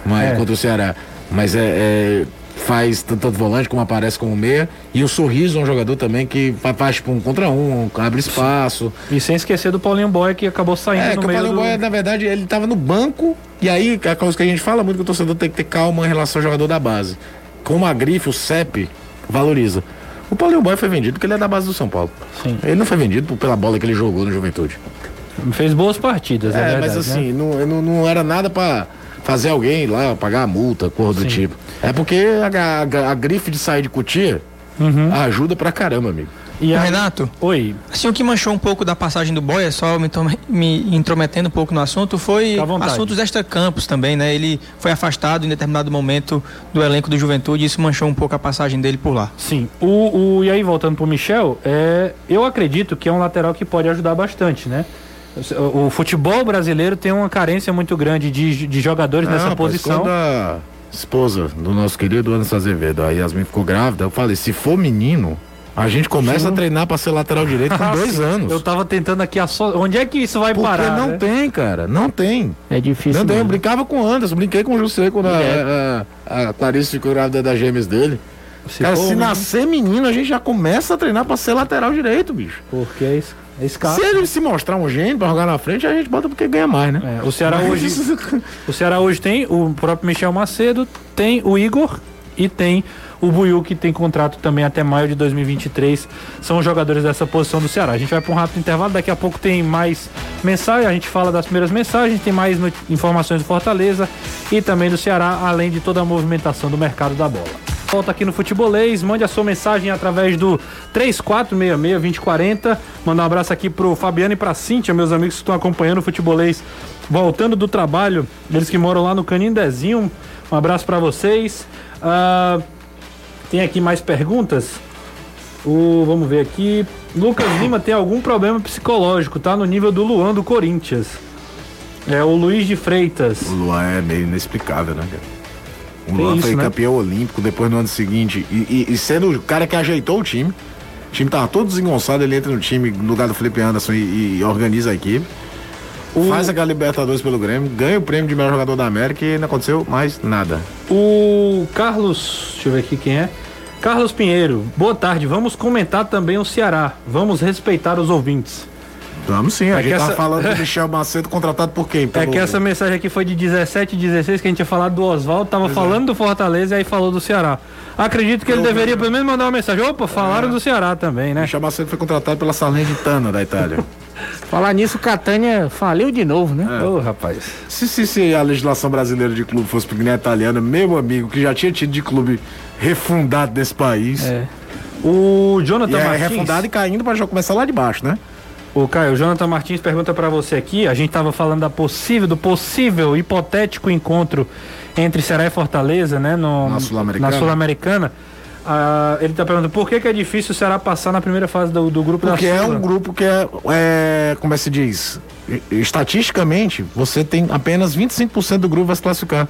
mas, É. contra o Ceará. Mas é, é, faz tanto, volante como aparece como meia. E o Sorriso é um jogador também que fa- faz tipo um contra um, abre espaço. E sem esquecer do Paulinho Boy, que acabou saindo É, no que o meio Paulinho do... Na verdade, ele tava no banco. E aí, a coisa que a gente fala muito que o torcedor tem que ter calma em relação ao jogador da base. Como a grife, o CEP, valoriza. O Paulinho Boy foi vendido porque ele é da base do São Paulo. Sim. Ele não foi vendido pela bola que ele jogou no Juventude. Fez boas partidas, é, É, verdade, mas né? assim, não, não, não era nada pra fazer alguém lá pagar a multa, cor do Sim. tipo. É porque a, a- a grife de sair de cutia Uhum. ajuda pra caramba, amigo. E a... Renato, Oi, assim, o que manchou um pouco da passagem do Boia, só me, me intrometendo um pouco no assunto, foi assuntos extra-campos também, né? Ele foi afastado em determinado momento do elenco do Juventude e isso manchou um pouco a passagem dele por lá. sim. O, o, e aí, voltando pro Michel, é, eu acredito que é um lateral que pode ajudar bastante, né? O, futebol brasileiro tem uma carência muito grande de, de jogadores Não, nessa posição. Quando a esposa do nosso querido Anderson Azevedo, a Yasmin ficou grávida, eu falei, se for menino, a gente começa a treinar pra ser lateral direito com Ah, dois sim. anos. Eu tava tentando aqui a só. Onde é que isso vai Porque parar? não né? tem, cara, não tem. É difícil. Não tem, eu brincava com o Anderson, brinquei com o José quando a, É. a, a Clarice ficou grávida das gêmeas dele. Se cara, se nascer menino, a gente já começa a treinar pra ser lateral direito, bicho. Porque é, es- é escasso. Se ele se mostrar um gênio pra jogar na frente, a gente bota porque ganha mais, né? É, o Ceará hoje. <laughs> O Ceará hoje tem o próprio Michel Macedo, tem o Igor e tem o Buiu, que tem contrato também até maio de 2023. São os jogadores dessa posição do Ceará. A gente vai para um rápido intervalo, daqui a pouco tem mais mensagem, a gente fala das primeiras mensagens, tem mais informações do Fortaleza e também do Ceará, além de toda a movimentação do mercado da bola. Volta aqui no Futebolês, mande a sua mensagem através do 3466-2040. Mandar um abraço aqui pro Fabiano e pra Cíntia, meus amigos que estão acompanhando o Futebolês voltando do trabalho, eles que moram lá no Canindezinho. Um abraço pra vocês. Ah, tem aqui mais perguntas? O, vamos ver aqui. Lucas Lima tem algum problema psicológico, tá no nível do Luan do Corinthians. É o Luiz de Freitas. O Luan é meio inexplicável, né, cara? O Luan foi né? campeão olímpico depois no ano seguinte. E, e- e sendo o cara que ajeitou o time. O time tava todo desengonçado, ele entra no time no lugar do Felipe Anderson e, e organiza a equipe. Faz aquela Libertadores pelo Grêmio, ganha o prêmio de melhor jogador da América e não aconteceu mais nada. O Carlos, deixa eu ver aqui quem é. Carlos Pinheiro, boa tarde. Vamos comentar também o Ceará. Vamos respeitar os ouvintes. Vamos sim, a É gente tá essa- falando do <laughs> Michel Macedo contratado por quem? É Pelo- que essa mensagem aqui foi de 17 e 16, que a gente tinha falado do Oswaldo, tava falando do Fortaleza e aí falou do Ceará. Acredito que ele deveria pelo menos mandar uma mensagem. Opa, falaram do Ceará também, né? Michel Macedo foi contratado pela Salernitana da Itália. <laughs> Falar nisso, o Catânia faliu de novo, né? Ô, rapaz. Se, se, se a legislação brasileira de clube fosse porque nem a italiana, meu amigo, que já tinha tido de clube refundado nesse país. É. O E Jonathan é Martins. refundado e caindo pra já começar lá de baixo, né? O Caio, o Jonathan Martins pergunta pra você aqui. A gente tava falando da possível, do possível hipotético encontro entre Ceará e Fortaleza, né? No, Na Sul-Americana. na Sul-Americana. Ah, ele tá perguntando por que, que é difícil o Ceará passar na primeira fase do, do grupo Porque da é Sula? um grupo que é, é, como é que se diz? Estatisticamente, você tem apenas 25% do grupo vai se classificar.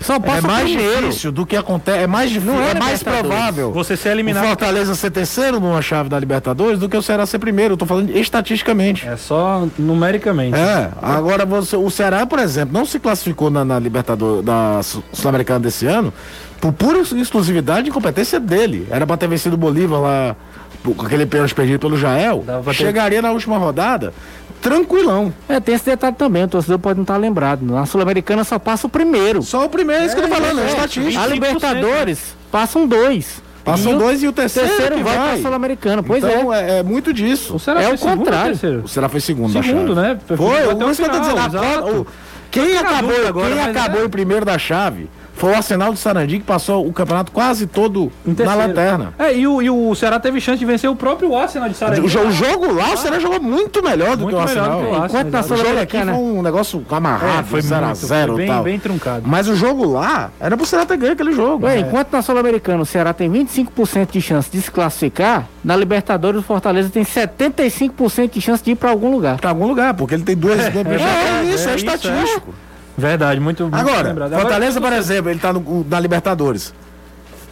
Só É passa mais difícil do que acontece, é mais difícil, Não é é mais provável. Você ser O eliminado. Fortaleza ser terceiro numa chave da Libertadores do que o Ceará ser primeiro. Eu tô falando estatisticamente. É só numericamente. É, agora você, o Ceará, por exemplo, não se classificou na, na Libertadores da Sul- Sul-Americana desse ano por pura exclusividade e incompetência dele. Era pra ter vencido o Bolívar lá com aquele pênalti perdido pelo Jael. Dava pra ter- Chegaria na última rodada tranquilão. É, tem esse detalhe também, o torcedor pode não estar lembrado. Na Sul-Americana só passa o primeiro. Só o primeiro, é isso que eu tô falando, é, é, estatística. A 25%, Libertadores passam dois. Passam E dois e o terceiro, terceiro que vai, vai. pra Sul-Americana. Pois então, é. é. é muito disso. O Ceará É foi o contrário. O Ceará foi segundo, Segundo, né? Foi, Foi até o o isso que eu tô dizendo. a Quem acabou, agora, quem acabou é. em primeiro da chave Foi o Arsenal de Sarandi que passou o campeonato quase todo na lanterna. É, e o, e o Ceará teve chance de vencer o próprio Arsenal de Sarandi. O, o jogo lá, o Ceará jogou muito melhor do Muito que o Arsenal. do que o Arsenal, Enquanto na exato. O jogo aqui Sul-Americana. foi um negócio amarrado, É, foi 0 a muito, 0 foi e bem, tal. bem truncado. Mas o jogo lá era pro Ceará ter ganho aquele jogo. Ué, enquanto na Sul-Americana o Ceará tem 25% de chance de se classificar, na Libertadores o Fortaleza tem 75% de chance de ir pra algum lugar. Pra algum lugar, porque ele tem duas. É, verdade, isso, é, é isso, estatístico. Verdade, muito, muito Agora, lembrado. Fortaleza, por exemplo, ele tá no, na Libertadores.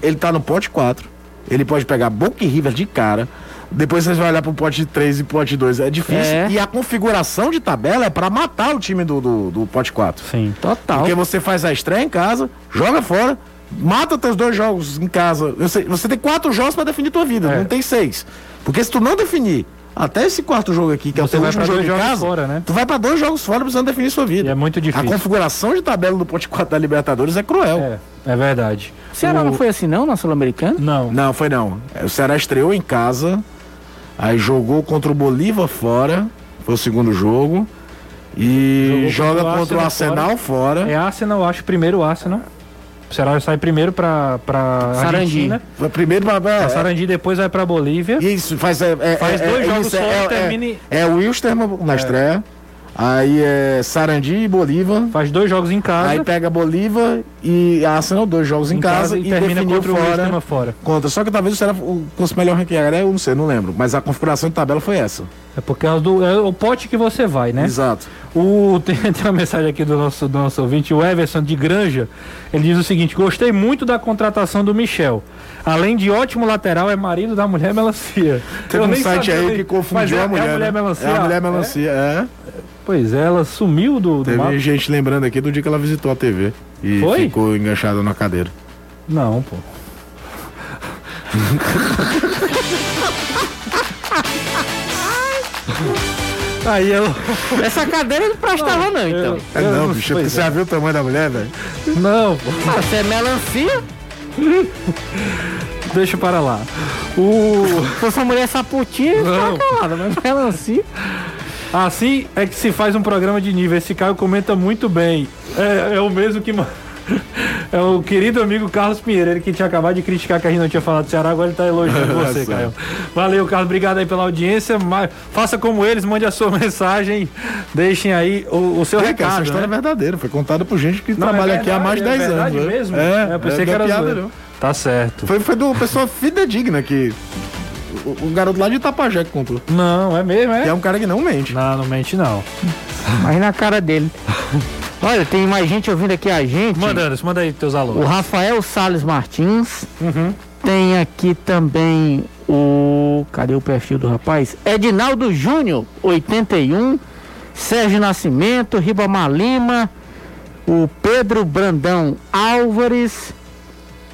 Ele tá no pote 4. Ele pode pegar Boca e River de cara. Depois vocês vão olhar pro pote 3 e pote 2. É difícil. É. E a configuração de tabela é pra matar o time do, do, do pote 4. Sim. Total. Porque você faz a estreia em casa, joga fora, mata teus dois jogos em casa. Você, você tem quatro jogos pra definir tua vida, É. não tem seis. Porque se tu não definir até esse quarto jogo aqui, que é o Você vai último jogo em jogos casa, fora, né? tu vai pra dois jogos fora precisando definir sua vida. E é muito A difícil. configuração de tabela do pote 4 da Libertadores é cruel. É, é verdade. O Ceará O- não foi assim não na Sul-Americana? Não. Não, foi não. O Ceará estreou em casa, aí jogou contra o Bolívar fora, foi o segundo jogo. E Jogou joga contra o contra o Arsenal Arsenal fora. É Arsenal, eu acho, primeiro Arsenal. O Ceará sai primeiro pra, pra Sarandi. Argentina. Primeiro pra. A É, Sarandi depois vai pra Bolívia. Isso, faz. É, é- Faz é- dois é jogos isso, só é, e é, termine- É, o Wilstermann na estreia. Aí é Sarandi e Bolívar. Faz dois jogos em casa. Aí pega Bolívar e Arsenal, dois jogos em, casa, e, termina definiu contra o fora. Fora. Contra. Só que talvez o Ceará fosse melhor ranquear? Eu não sei, não lembro. Mas a configuração de tabela foi essa. É porque é, do, é o pote que você vai, né? Exato. O, <laughs> tem, tem uma mensagem aqui do nosso, do nosso ouvinte, o Everson de Granja. Ele diz o seguinte: gostei muito da contratação do Michel. Além de ótimo lateral, é marido da mulher melancia. <laughs> Teve Eu um site aí que confundiu Mas é- a mulher. É a mulher né? melancia. É a mulher É? melancia, é. Pois é, ela sumiu do, do Teve mapa. gente lembrando aqui do dia que ela visitou a TV. E Foi? ficou enganchada na cadeira. Não, pô. <laughs> Aí eu. <laughs> Essa cadeira não prestava não, então. É, eu não, bicho, pois você já viu o tamanho da mulher, velho? Não, pô. Ah, Você é melancia? <laughs> Deixa para lá. O. Se fosse uma mulher saputinha, Não. ficava calada, mas melancia. Assim é que se faz um programa de nível. Esse Caio comenta muito bem. É, é o mesmo que. <laughs> É o querido amigo Carlos Pinheiro, ele que tinha acabado de criticar que a gente não tinha falado do Ceará, agora ele tá elogiando <laughs> você. Caio. Valeu, Carlos, obrigado aí pela audiência. ma- Faça como eles, mande a sua <laughs> mensagem, deixem aí o, o seu É, cara, essa recado. história né? é verdadeira. Foi contada por gente que Não, trabalha é aqui há mais de 10 verdade, anos. É né? verdade mesmo? É, eu pensei é, que é era piada, não. Tá certo. Foi, foi de uma pessoa fidedigna que. O, o garoto lá de Itapajé que contou. Não, é mesmo, Que é é? um cara que não mente. Não, não mente não. Mas na cara dele. <laughs> Olha, tem mais gente ouvindo aqui a gente. Manda, Anderson, manda aí teus O alôs. Rafael Salles Martins. Uhum. Tem aqui também o. Cadê o perfil do rapaz? Edinaldo Júnior, 81. Sérgio Nascimento, Ribamar Lima. O Pedro Brandão Álvares.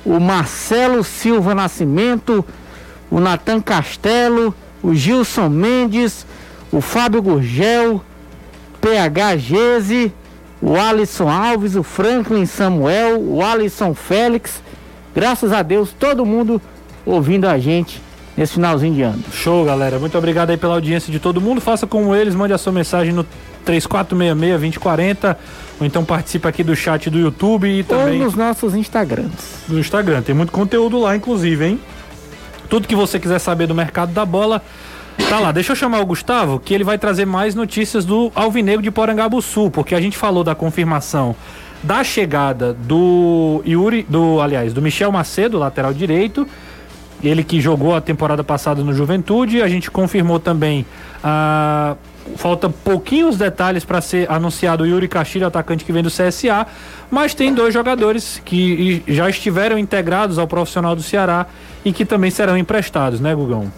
O Marcelo Silva Nascimento. O Natan Castelo. O Gilson Mendes. O Fábio Gurgel. PH Gese. O Alisson Alves, o Franklin Samuel, o Alisson Félix. Graças a Deus, todo mundo ouvindo a gente nesse finalzinho de ano. Show, galera. Muito obrigado aí pela audiência de todo mundo. Faça como eles, mande a sua mensagem no 3466-2040 ou então participe aqui do chat do YouTube e Ou também nos nossos Instagrams. no Instagram. Tem muito conteúdo lá, inclusive, hein? Tudo que você quiser saber do mercado da bola, tá lá. Deixa eu chamar o Gustavo, que ele vai trazer mais notícias do Alvinegro de Porangabuçu, porque a gente falou da confirmação da chegada do Yuri, do, aliás, do Michel Macedo, lateral direito, ele que jogou a temporada passada no Juventude, a gente confirmou também a falta pouquinhos detalhes para ser anunciado o Yuri Castilho, atacante que vem do CSA, mas tem dois jogadores que já estiveram integrados ao profissional do Ceará e que também serão emprestados, né, Gugão?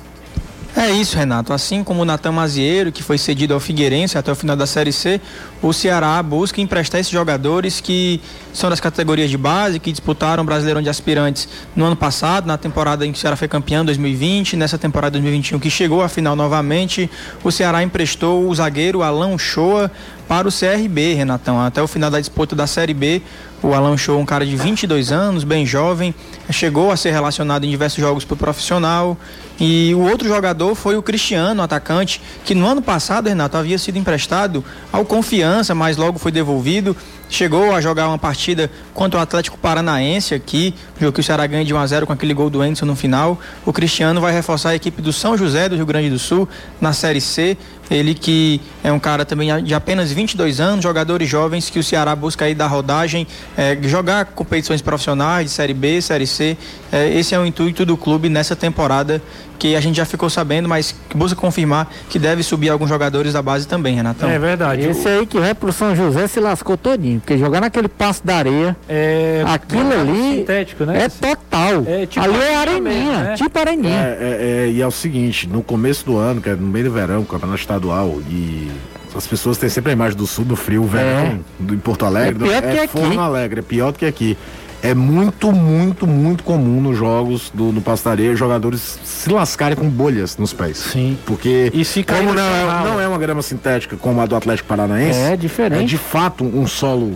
É isso, Renato. Assim como o Natan Mazieiro, que foi cedido ao Figueirense até o final da Série C, o Ceará busca emprestar esses jogadores que são das categorias de base, que disputaram o Brasileirão de Aspirantes no ano passado, na temporada em que o Ceará foi campeão 2020, nessa temporada 2021 que chegou à final novamente. O Ceará emprestou o zagueiro Alan Shoa para o CRB, Renatão. Até o final da disputa da Série B, o Alan Show, um cara de 22 anos, bem jovem, chegou a ser relacionado em diversos jogos para o profissional. E o outro jogador foi o Cristiano, atacante, que no ano passado, Renato, havia sido emprestado ao Confiança, mas logo foi devolvido. Chegou a jogar uma partida contra o Atlético Paranaense aqui, jogo que o Ceará ganha de 1 a 0 com aquele gol do Enzo no final. O Cristiano vai reforçar a equipe do São José do Rio Grande do Sul na Série C. Ele que é um cara também de apenas 22 anos, jogadores jovens que o Ceará busca aí dar rodagem, é, jogar competições profissionais de Série B, Série C. É, esse é o intuito do clube nessa temporada que a gente já ficou sabendo, mas que busca confirmar que deve subir alguns jogadores da base também, Renatão. É verdade. Esse aí que vai pro São José se lascou todinho, porque jogar naquele passo da areia, é, aquilo ali sintético, né? é total. É, tipo ali é areninha né? tipo areninha. É, é, é, e é o seguinte, no começo do ano, que é no meio do verão, campeonato estadual, e as pessoas têm sempre a imagem do sul, do frio, verão, do, em Porto Alegre, É pior do, que é aqui. forno alegre, é pior do que aqui. É muito, muito, muito comum nos jogos do, do Areia jogadores se lascarem com bolhas nos pés. Sim. Porque E se como não, é- não é uma grama sintética como a do Atlético Paranaense, É diferente. é de fato um solo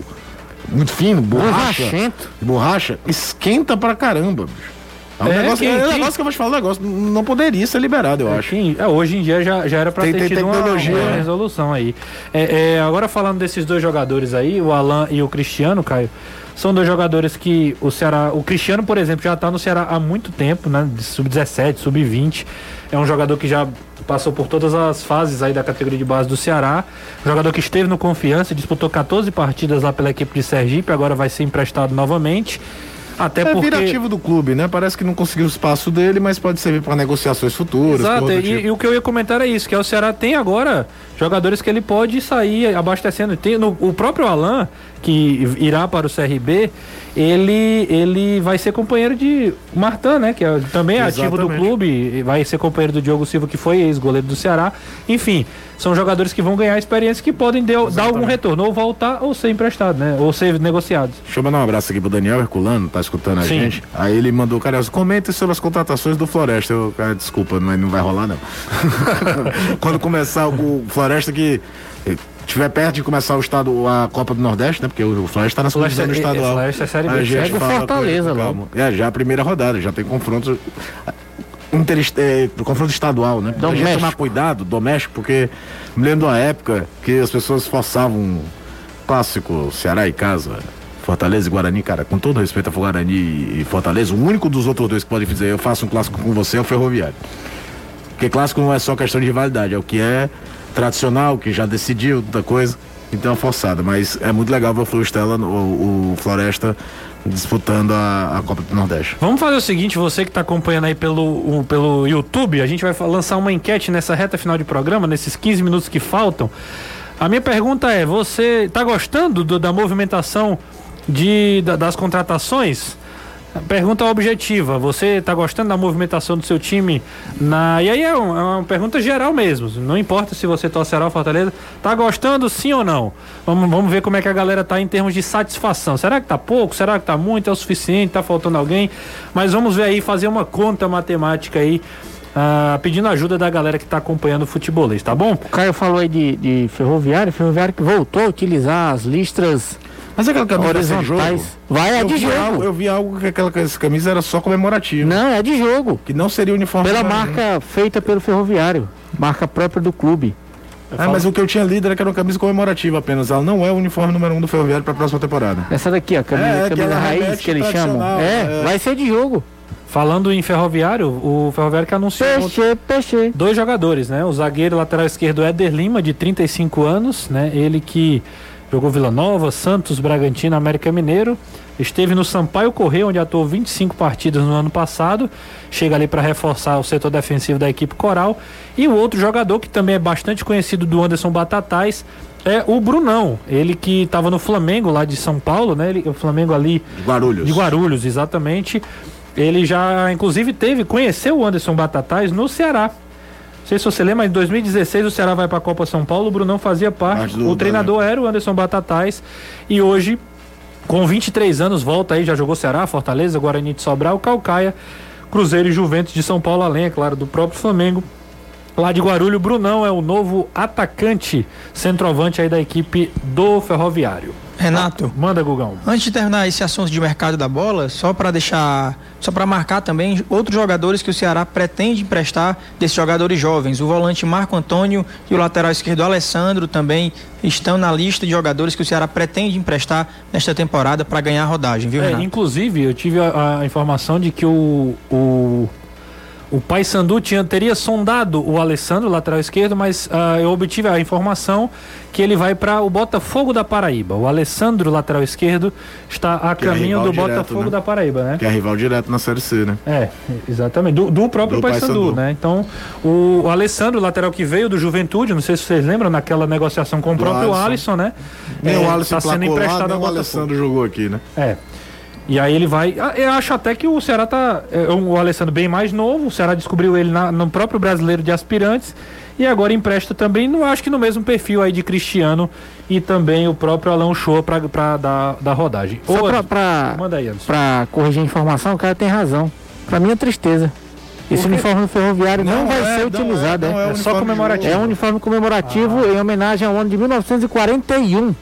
muito fino, borracha, Borrachento. borracha, esquenta pra caramba, bicho. É um, É, negócio, quem- é um quem- negócio que eu vou te falar um negócio, não poderia ser liberado, eu acho. Sim, é, hoje em dia já, já era para ter tem tido uma, tecnologia, uma né? resolução aí. É, é, agora falando desses dois jogadores aí, o Alan e o Cristiano, Caio, são dois jogadores que o Ceará, o Cristiano, por exemplo, já tá no Ceará há muito tempo, né? de Sub-17, sub-20. É um jogador que já passou por todas as fases aí da categoria de base do Ceará. Jogador que esteve no Confiança, disputou 14 partidas lá pela equipe de Sergipe, agora vai ser emprestado novamente. Até É porque virativo do clube, né? Parece que não conseguiu o espaço dele, mas pode servir para negociações futuras. Exato, e, tipo. e o que eu ia comentar é isso, que é o Ceará tem agora jogadores que ele pode sair abastecendo. Tem no- o próprio Alan, que irá para o CRB, ele, ele vai ser companheiro de Martan, né? Que é, também é ativo do clube, vai ser companheiro do Diogo Silva, que foi ex-goleiro do Ceará. Enfim, são jogadores que vão ganhar experiência que podem deu- dar algum retorno, ou voltar ou ser emprestado, né? Ou ser negociados. Deixa eu mandar um abraço aqui pro Daniel Herculano, tá escutando a Sim. gente. Aí ele mandou, cara, comenta sobre as contratações do Floresta. Eu, cara, desculpa, mas não vai rolar não. <laughs> Quando começar o Floresta que eh, tiver perto de começar o estado, a Copa do Nordeste, né? Porque o Floresta tá na segunda divisão é- é- estadual. Floresta é Série B. A gente o fala Fortaleza ele, calma. É, já a primeira rodada, já tem confronto inter, é, confronto estadual, né? Pra gente tomar cuidado, doméstico, porque me lembro de uma época que as pessoas forçavam um clássico Ceará e casa. Fortaleza e Guarani, cara, com todo respeito a Guarani e Fortaleza, o único dos outros dois que pode dizer eu faço um clássico com você é o Ferroviário. Porque clássico não é só questão de rivalidade, é o que é tradicional, que já decidiu da coisa. Então é forçada, mas é muito legal ver o Florestela, o, o Floresta disputando a, a Copa do Nordeste. Vamos fazer o seguinte, você que está acompanhando aí pelo, pelo YouTube, a gente vai lançar uma enquete nessa reta final de programa, nesses 15 minutos que faltam. A minha pergunta é, você está gostando do- da movimentação de, da- das contratações? Pergunta objetiva, você está gostando da movimentação do seu time na. E aí é, um- é uma pergunta geral mesmo. Não importa se você torcerá ou Fortaleza, tá gostando sim ou não? Vamos, vamos ver como é que a galera tá em termos de satisfação. Será que tá pouco? Será que tá muito? É o suficiente? Tá faltando alguém? Mas vamos ver aí, fazer uma conta matemática aí, ah, pedindo ajuda da galera que tá acompanhando o futebolês, tá bom? O Caio falou aí de, de ferroviário, ferroviário que voltou a utilizar as listras Mas aquela camisa de jogo? horizontais. Vai, é eu de jogo. Algo, eu vi algo que aquela camisa era só comemorativa. Não, é de jogo. Que não seria uniforme. Pela Bahia. marca feita pelo ferroviário. Marca própria do clube. Ah, mas o que eu tinha lido era que era uma camisa comemorativa apenas. Ela não é o uniforme número um do Ferroviário para a próxima temporada. Essa daqui, a camisa, É, que camisa raiz que eles chamam. É, é. vai ser de jogo. Falando em ferroviário, o ferroviário que anunciou. Peixe, peixe. dois jogadores, né? O zagueiro lateral esquerdo Éder Lima, de 35 anos, né? Ele que jogou Vila Nova, Santos, Bragantino, América Mineiro. Esteve no Sampaio Correia, onde atuou 25 partidas no ano passado. Chega ali para reforçar o setor defensivo da equipe Coral. E o outro jogador que também é bastante conhecido do Anderson Batatais é o Brunão. Ele que estava no Flamengo lá de São Paulo, né? Ele, o Flamengo ali Guarulhos. de Guarulhos, exatamente. Ele já, inclusive, teve, conheceu o Anderson Batatais no Ceará. Não sei se você lembra, em 2016 o Ceará vai para a Copa São Paulo, o Brunão fazia parte. O treinador era o Anderson Batatais. E hoje, com 23 anos, volta aí, já jogou Ceará, Fortaleza, Guarani de Sobral, Calcaia, Cruzeiro e Juventus de São Paulo, além, é claro, do próprio Flamengo. Lá de Guarulho, Brunão é o novo atacante centroavante aí da equipe do Ferroviário. Renato, Manda, Gugão. antes de terminar esse assunto de mercado da bola, só para deixar, só para marcar também outros jogadores que o Ceará pretende emprestar desses jogadores jovens. O volante Marco Antônio e o lateral esquerdo Alessandro também estão na lista de jogadores que o Ceará pretende emprestar nesta temporada para ganhar a rodagem, viu, É, Renato? inclusive, eu tive a, a informação de que o, o, o Paysandu tinha, teria sondado o Alessandro, lateral esquerdo, mas ah, eu obtive a informação que ele vai para o Botafogo da Paraíba. O Alessandro, lateral esquerdo, está a Que é caminho rival do direto, Botafogo né? da Paraíba, né? Que é rival direto na Série C, né? É, exatamente. Do, do próprio Do Paysandu, Paysandu. né? Então, o, o Alessandro, lateral que veio do Juventude, não sei se vocês lembram, naquela negociação com o Do próprio Alisson. Alisson, né? Nem É, o Alisson tá sendo placou lá, emprestado nem o Botafogo. Alessandro jogou aqui, né? É. E aí ele vai. ah, Eu acho até que o Ceará tá. É um, o Alessandro bem mais novo. O Ceará descobriu ele na- no próprio brasileiro de aspirantes. E agora empresta também, não acho que no mesmo perfil aí de Cristiano e também o próprio Alan Shoa pra, pra dar, dar rodagem. Só Ô, pra, pra, Manda aí, Anderson. pra corrigir a informação, o cara tem razão. Pra mim é tristeza. Esse uniforme ferroviário não, Não vai é, ser não utilizado. é, é. não É uniforme só comemorativo. É um uniforme comemorativo em homenagem ao ano de 1941. O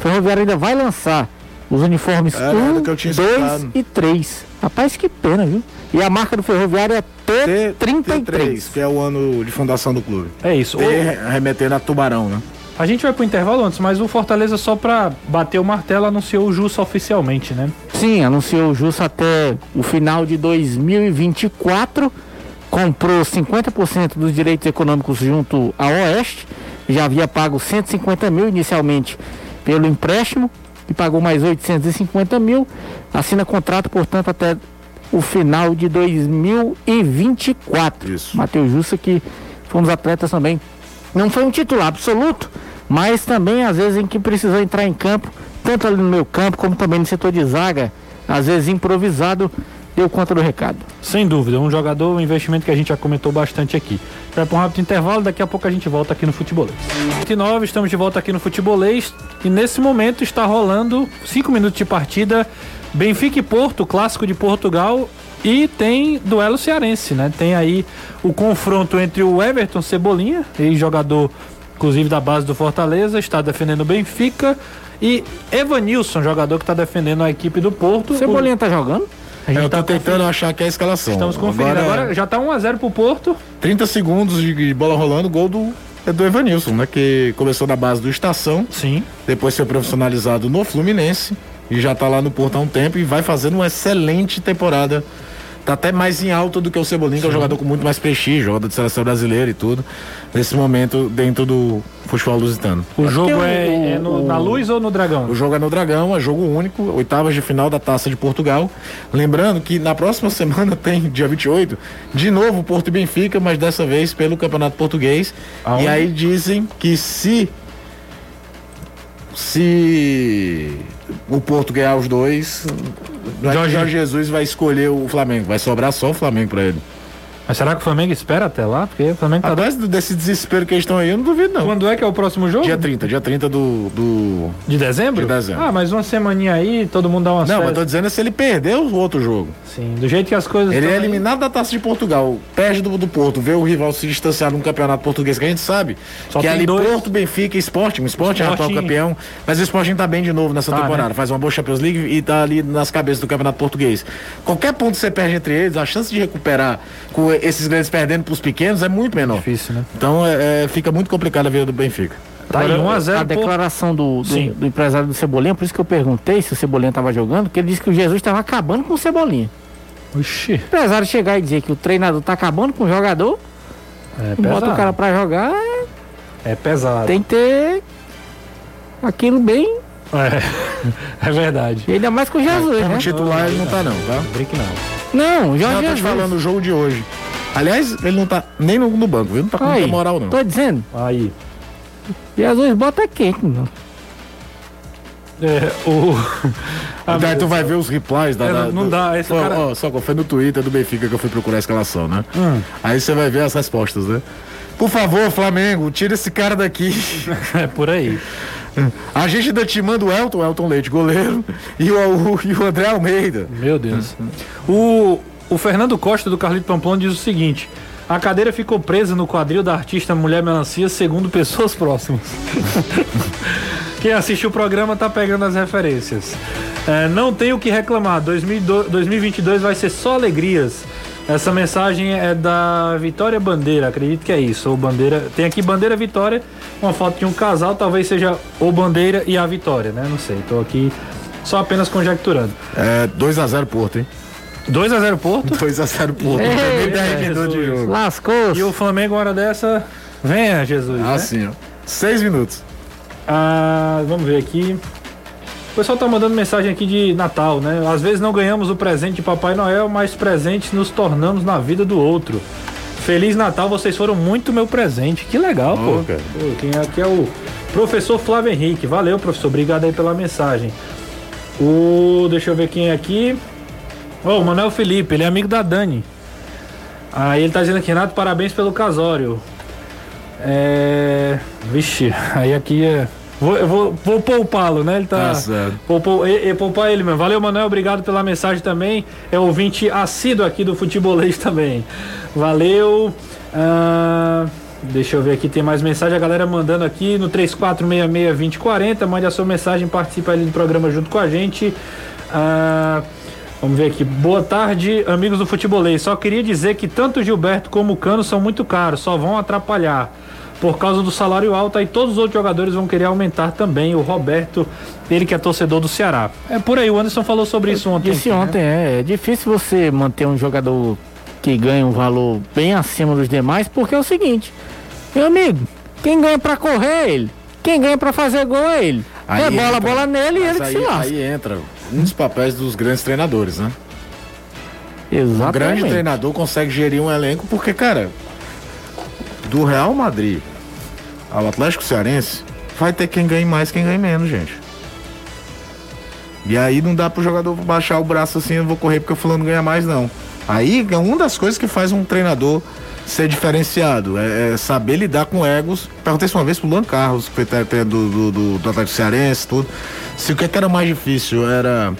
Ferroviário ainda vai lançar os uniformes Era 1, do que eu tinha 2 escutado. e 3. Rapaz, que pena, viu? E a marca do Ferroviário é T33. T3, que é o ano de fundação do clube. É isso. T remetendo a Tubarão, né? a gente vai pro intervalo antes, mas o Fortaleza, só pra bater o martelo, anunciou o Jussa oficialmente, né? Sim, anunciou o Justo até o final de 2024. Comprou 50% dos direitos econômicos junto à Oeste. Já havia pago 150 mil inicialmente pelo empréstimo e pagou mais 850 mil. Assina contrato, portanto, até o final de 2024. Isso. Matheus Jussa, que foi dos atletas também. Não foi um titular absoluto, mas também às vezes em que precisou entrar em campo, tanto ali no meu campo como também no setor de zaga, às vezes improvisado, deu conta do recado. Sem dúvida, um jogador, um investimento que a gente já comentou bastante aqui. Vai para um rápido intervalo, daqui a pouco a gente volta aqui no Futebolês. 29, estamos de volta aqui no Futebolês e nesse momento está rolando 5 minutos de partida Benfica e Porto, clássico de Portugal e tem duelo cearense, né? Tem aí o confronto entre o Everton Cebolinha, ex-jogador inclusive da base do Fortaleza, está defendendo o Benfica e Evanilson, jogador que está defendendo a equipe do Porto. Cebolinha tá jogando? Eu tá tô tentando achar aqui a escalação. Estamos conferindo. Agora, já tá 1x0 pro Porto. 30 segundos de bola rolando, gol do, é do Evanilson, né? Que começou na base do Estação, Sim. depois foi profissionalizado no Fluminense e já tá lá no Porto há um tempo e vai fazendo uma excelente temporada. Tá até mais em alta do que o Cebolinha, que é um jogador com muito mais prestígio, jogador de seleção brasileira e tudo. Nesse momento, dentro do futebol lusitano. O jogo é, é no- na luz ou no Dragão? O jogo é no Dragão, é jogo único, oitavas de final da Taça de Portugal. Lembrando que na próxima <laughs> semana tem, dia 28, de novo Porto e Benfica, mas dessa vez pelo Campeonato Português. Aonde? E aí dizem que se se o Porto ganhar os dois, é Jorge- Jorge Jesus vai escolher o Flamengo, vai sobrar só o Flamengo pra ele. Mas será que o Flamengo espera até lá? Porque o Flamengo tá. Atrás desse desespero que eles estão aí, eu não duvido não. Quando é que é o próximo jogo? Dia 30, dia 30 do, do... De dezembro? De dezembro. Ah, mas uma semaninha aí, todo mundo dá uma Não, mas tô dizendo é se ele perder o outro jogo. Sim, do jeito que as coisas Ele é aí. eliminado da Taça de Portugal, perde do, do Porto, vê o rival se distanciar num campeonato português que a gente sabe. Só que é ali dois. Porto, Benfica e Sporting. O Sporting é atual campeão, mas o Sporting tá bem de novo nessa Tá, temporada. né? Faz uma boa Champions League e tá ali nas cabeças do campeonato português. Qualquer ponto que você perde entre eles, a chance de recuperar com esses grandes perdendo pros pequenos é muito menor. Difícil, né? Então é, é, fica muito complicado a vida do Benfica. Tá aí, Agora, 1x0 A declaração do, do, do empresário do Cebolinha, por isso que eu perguntei se o Cebolinha estava jogando, que ele disse que o Jesus estava acabando com o Cebolinha. Oxi, O empresário chegar e dizer que o treinador tá acabando com o jogador, é bota o cara pra jogar, É pesado. tem que ter aquilo bem, É, <laughs> é verdade. e ainda mais com o Jesus, né? Como titular ele não tá não, tá? Brinque não. Não, Não, Jorge tô te Jesus. falando o jogo de hoje. Aliás, ele não tá nem no, no banco, viu? Não tá com Aí, muita moral não. tô dizendo, Aí. Jesus bota quente, não. É, o. <laughs> Daí tu vai ver os replies da. É, da- não- não dá, esse Ó, cara- ó, só que foi no Twitter do Benfica que eu fui procurar a escalação, né? Hum. Aí você vai ver as respostas, né? Por favor, Flamengo, tira esse cara daqui. é por aí. <laughs> A gente ainda te manda o Elton, Elton Leite, goleiro, <laughs> e o, o- e o André Almeida. Meu Deus. O, o Fernando Costa do Carlito Pamplona diz o seguinte: A cadeira ficou presa no quadril da artista Mulher Melancia, segundo pessoas próximas. <laughs> Quem assiste o programa tá pegando as referências. É, não tenho o que reclamar. 2002 2022 vai ser só alegrias. Essa mensagem é da Vitória Bandeira, acredito que é isso. Ou Bandeira. Tem aqui Bandeira Vitória, uma foto de um casal, talvez seja o Bandeira e a Vitória, né? Não sei. Tô aqui só apenas conjecturando. É 2x0 Porto, hein? 2x0 Porto. <laughs> 2x0 Porto. Ei, Também tem é, rendedor de Jesus. jogo. Lascou-se. E o Flamengo, hora dessa. Venha, Jesus. né? Assim, ó. 6 minutos. Ah, vamos ver aqui. O pessoal tá mandando mensagem aqui de Natal, né? Às vezes não ganhamos o presente de Papai Noel, mas presentes nos tornamos na vida do outro. Feliz Natal, vocês foram muito meu presente. Que legal, pô. Cara. Pô, Quem é aqui é o professor Flávio Henrique. Valeu, professor. Obrigado aí pela mensagem. O. Deixa eu ver quem é aqui. Ó, o Manuel Felipe, ele é amigo da Dani. Aí ele tá dizendo aqui, Renato, parabéns pelo casório. É. Vixe, <laughs> aí aqui é. Vou, eu vou, vou poupá-lo, né? Ele tá. Tá. Poupou, e, e poupar ele mesmo. Valeu, Manuel. Obrigado pela mensagem também. É ouvinte assíduo aqui do Futebolês também. Valeu. Ah, deixa eu ver aqui, tem mais mensagem. A galera mandando aqui no 3466-2040. Mande a sua mensagem, participa ali do programa junto com a gente. Ah, Vamos ver aqui. Boa tarde, amigos do Futebolês. Só queria dizer que tanto o Gilberto como o Cano são muito caros, só vão atrapalhar. Por causa do salário alto, aí todos os outros jogadores vão querer aumentar também. O Roberto, ele que é torcedor do Ceará. É por aí, o Anderson falou sobre isso ontem. Disse né? ontem, é, é difícil você manter um jogador que ganha um valor bem acima dos demais, porque é o seguinte, meu amigo, quem ganha pra correr é ele, quem ganha pra fazer gol é ele. Aí é bola, entra- bola nele e ele que aí, se lasca. aí entra um dos papéis dos grandes treinadores, né? Um Exatamente. grande treinador consegue gerir um elenco porque, cara, do Real Madrid ao Atlético Cearense, vai ter quem ganhe mais, quem ganhe menos, gente. E aí não dá pro jogador baixar o braço assim, eu vou correr porque o fulano ganha mais, não. Aí é uma das coisas que faz um treinador ser diferenciado, é, é saber lidar com egos. Perguntei isso uma vez pro Luan Carlos, que foi do, do, do, do Atlético Cearense, tudo. Se o que, que era mais difícil era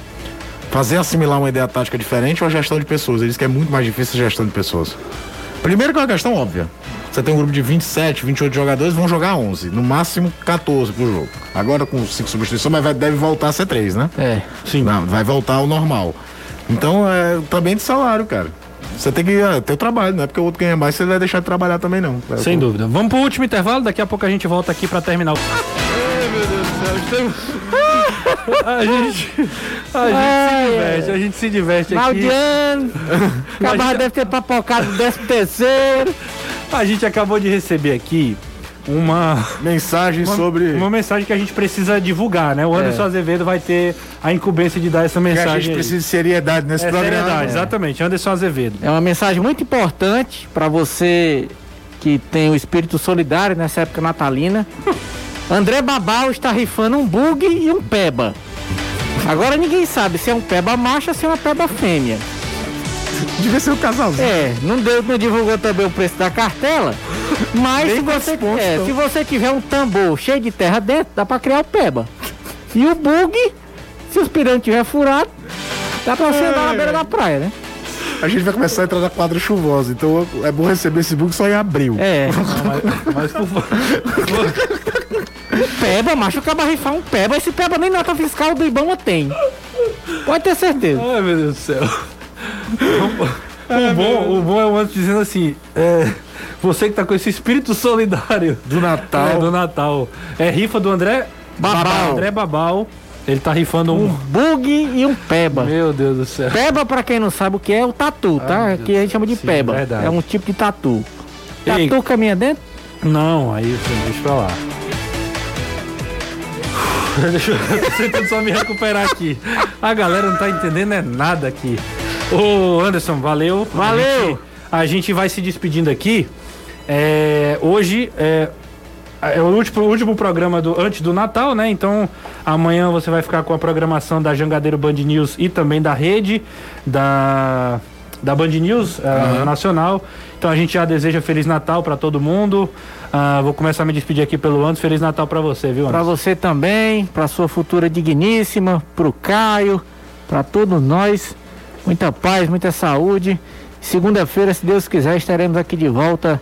fazer assimilar uma ideia tática diferente ou a gestão de pessoas. Ele disse que é muito mais difícil a gestão de pessoas. Primeiro que é uma questão óbvia. Você tem um grupo de 27, 28 jogadores, vão jogar 11, no máximo 14 pro jogo. Agora com 5 substituições, mas vai, deve voltar a ser 3, né? É. Sim. Não, vai voltar ao normal. Então, é também de salário, cara. Você tem que é, ter o trabalho, não é porque o outro ganha mais, você vai deixar de trabalhar também, não. É, Sem dúvida. Vamos pro último intervalo, daqui a pouco a gente volta aqui pra terminar o. Ai, meu Deus do céu, estamos... <laughs> A gente. A gente se diverte, a gente se diverte aqui. de ano, acabar Mas- deve ter papocado do décimo terceiro. A gente acabou de receber aqui uma. Mensagem Uma, sobre. uma mensagem que a gente precisa divulgar, né? O Anderson Azevedo vai ter a incumbência de dar essa que mensagem. a gente aí. precisa de seriedade nesse É programa. seriedade, exatamente. Anderson Azevedo. É uma mensagem muito importante para você que tem o espírito solidário nessa época natalina. <laughs> André Babal está rifando um bug e um peba. Agora ninguém sabe se é um peba macho ou se é uma peba fêmea. Devia ser o casalzinho. É, não deu, não divulgou também o preço da cartela. Mas se você, é, se você tiver um tambor cheio de terra dentro, dá pra criar o peba. E o bug, se os piranhas tiver furado, dá pra você andar na beira da praia, né? A gente vai começar a entrar na quadra chuvosa, então é bom receber esse book só em abril. É, Mas por favor. <laughs> peba, macho, acaba rifar um peba. Esse peba nem nota fiscal do Ibama tem. Pode ter certeza. Ai, meu Deus do céu. O bom, o bom é o Anderson dizendo assim: é, você que tá com esse espírito solidário Do Natal. é, do Natal. É rifa do André Babal. André Babal. Ele tá rifando um. Um bug e um peba. Meu Deus do céu. Peba, pra quem não sabe o que é, é o tatu, tá? que a gente chama de Sim, peba. verdade. É um tipo de tatu. Ei. Tatu caminha dentro? Não, aí deixa pra lá. Deixa eu <laughs> tô tentando só me recuperar aqui. A galera não tá entendendo é nada aqui. Ô Anderson, valeu. Valeu. A gente, a gente vai se despedindo aqui. É, hoje é, é o último, último programa do, antes do Natal, né? Então amanhã você vai ficar com a programação da Jangadeiro Band News e também da rede da, da Band News eh, Nacional. Então a gente já deseja Feliz Natal para todo mundo. Ah, vou começar a me despedir aqui pelo Anderson. Feliz Natal para você, viu, Pra Anderson? você também, pra sua futura digníssima, pro Caio, pra todos nós. Muita paz, muita saúde. Segunda-feira, se Deus quiser, estaremos aqui de volta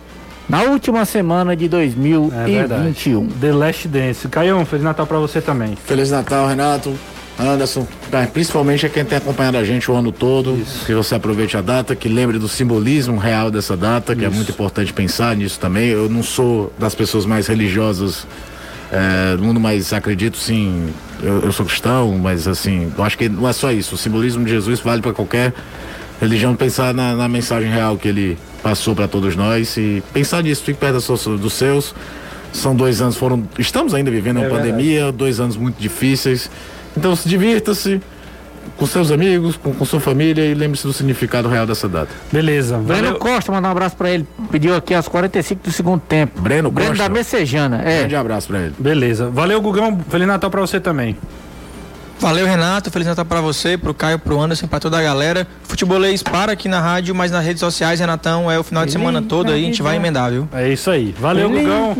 na última semana de É 2021. The Last Dance. Caião, Feliz Natal pra você também. Feliz Natal, Renato. Anderson, tá, principalmente é quem tem acompanhado a gente o ano todo, que você aproveite a data, que lembre do simbolismo real dessa data, que é muito importante pensar nisso também. Eu não sou das pessoas mais religiosas é, do mundo, mas acredito sim, eu, eu sou cristão, mas assim, eu acho que não é só isso. O simbolismo de Jesus vale para qualquer religião pensar na, na mensagem real que ele passou para todos nós e pensar nisso, fique perto dos seus. São dois anos, foram. Estamos ainda vivendo uma É verdade. pandemia, dois anos muito difíceis. Então se divirta-se com seus amigos, com, com sua família e lembre-se do significado real dessa data. Beleza. Breno Valeu. Costa, mandar um abraço pra ele. Pediu aqui aos 45 do segundo tempo. Breno Breno Costa. da Messejana. É. Grande abraço pra ele. Beleza. Valeu, Gugão. Feliz Natal pra você também. Valeu, Renato. Feliz Natal pra você, pro Caio, pro Anderson, pra toda a galera. Futebolês para aqui na rádio, mas nas redes sociais, Renatão, é o final de semana todo aí, a gente vai emendar, viu? É isso aí. Valeu, Feliz Gugão.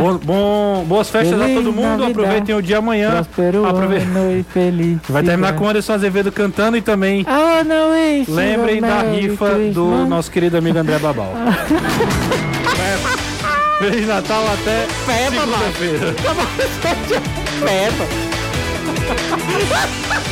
Bom, bom- boas festas a Feliz todo mundo. Navidade. Aproveitem o dia amanhã. Aprove- e feliz. <laughs> Vai terminar com o Anderson Azevedo cantando e também Ah, não, é isso. lembrem da rifa do nosso querido amigo André Babal. <laughs> Feliz Natal até segunda-feira. Peba. <laughs> 哈哈哈哈哈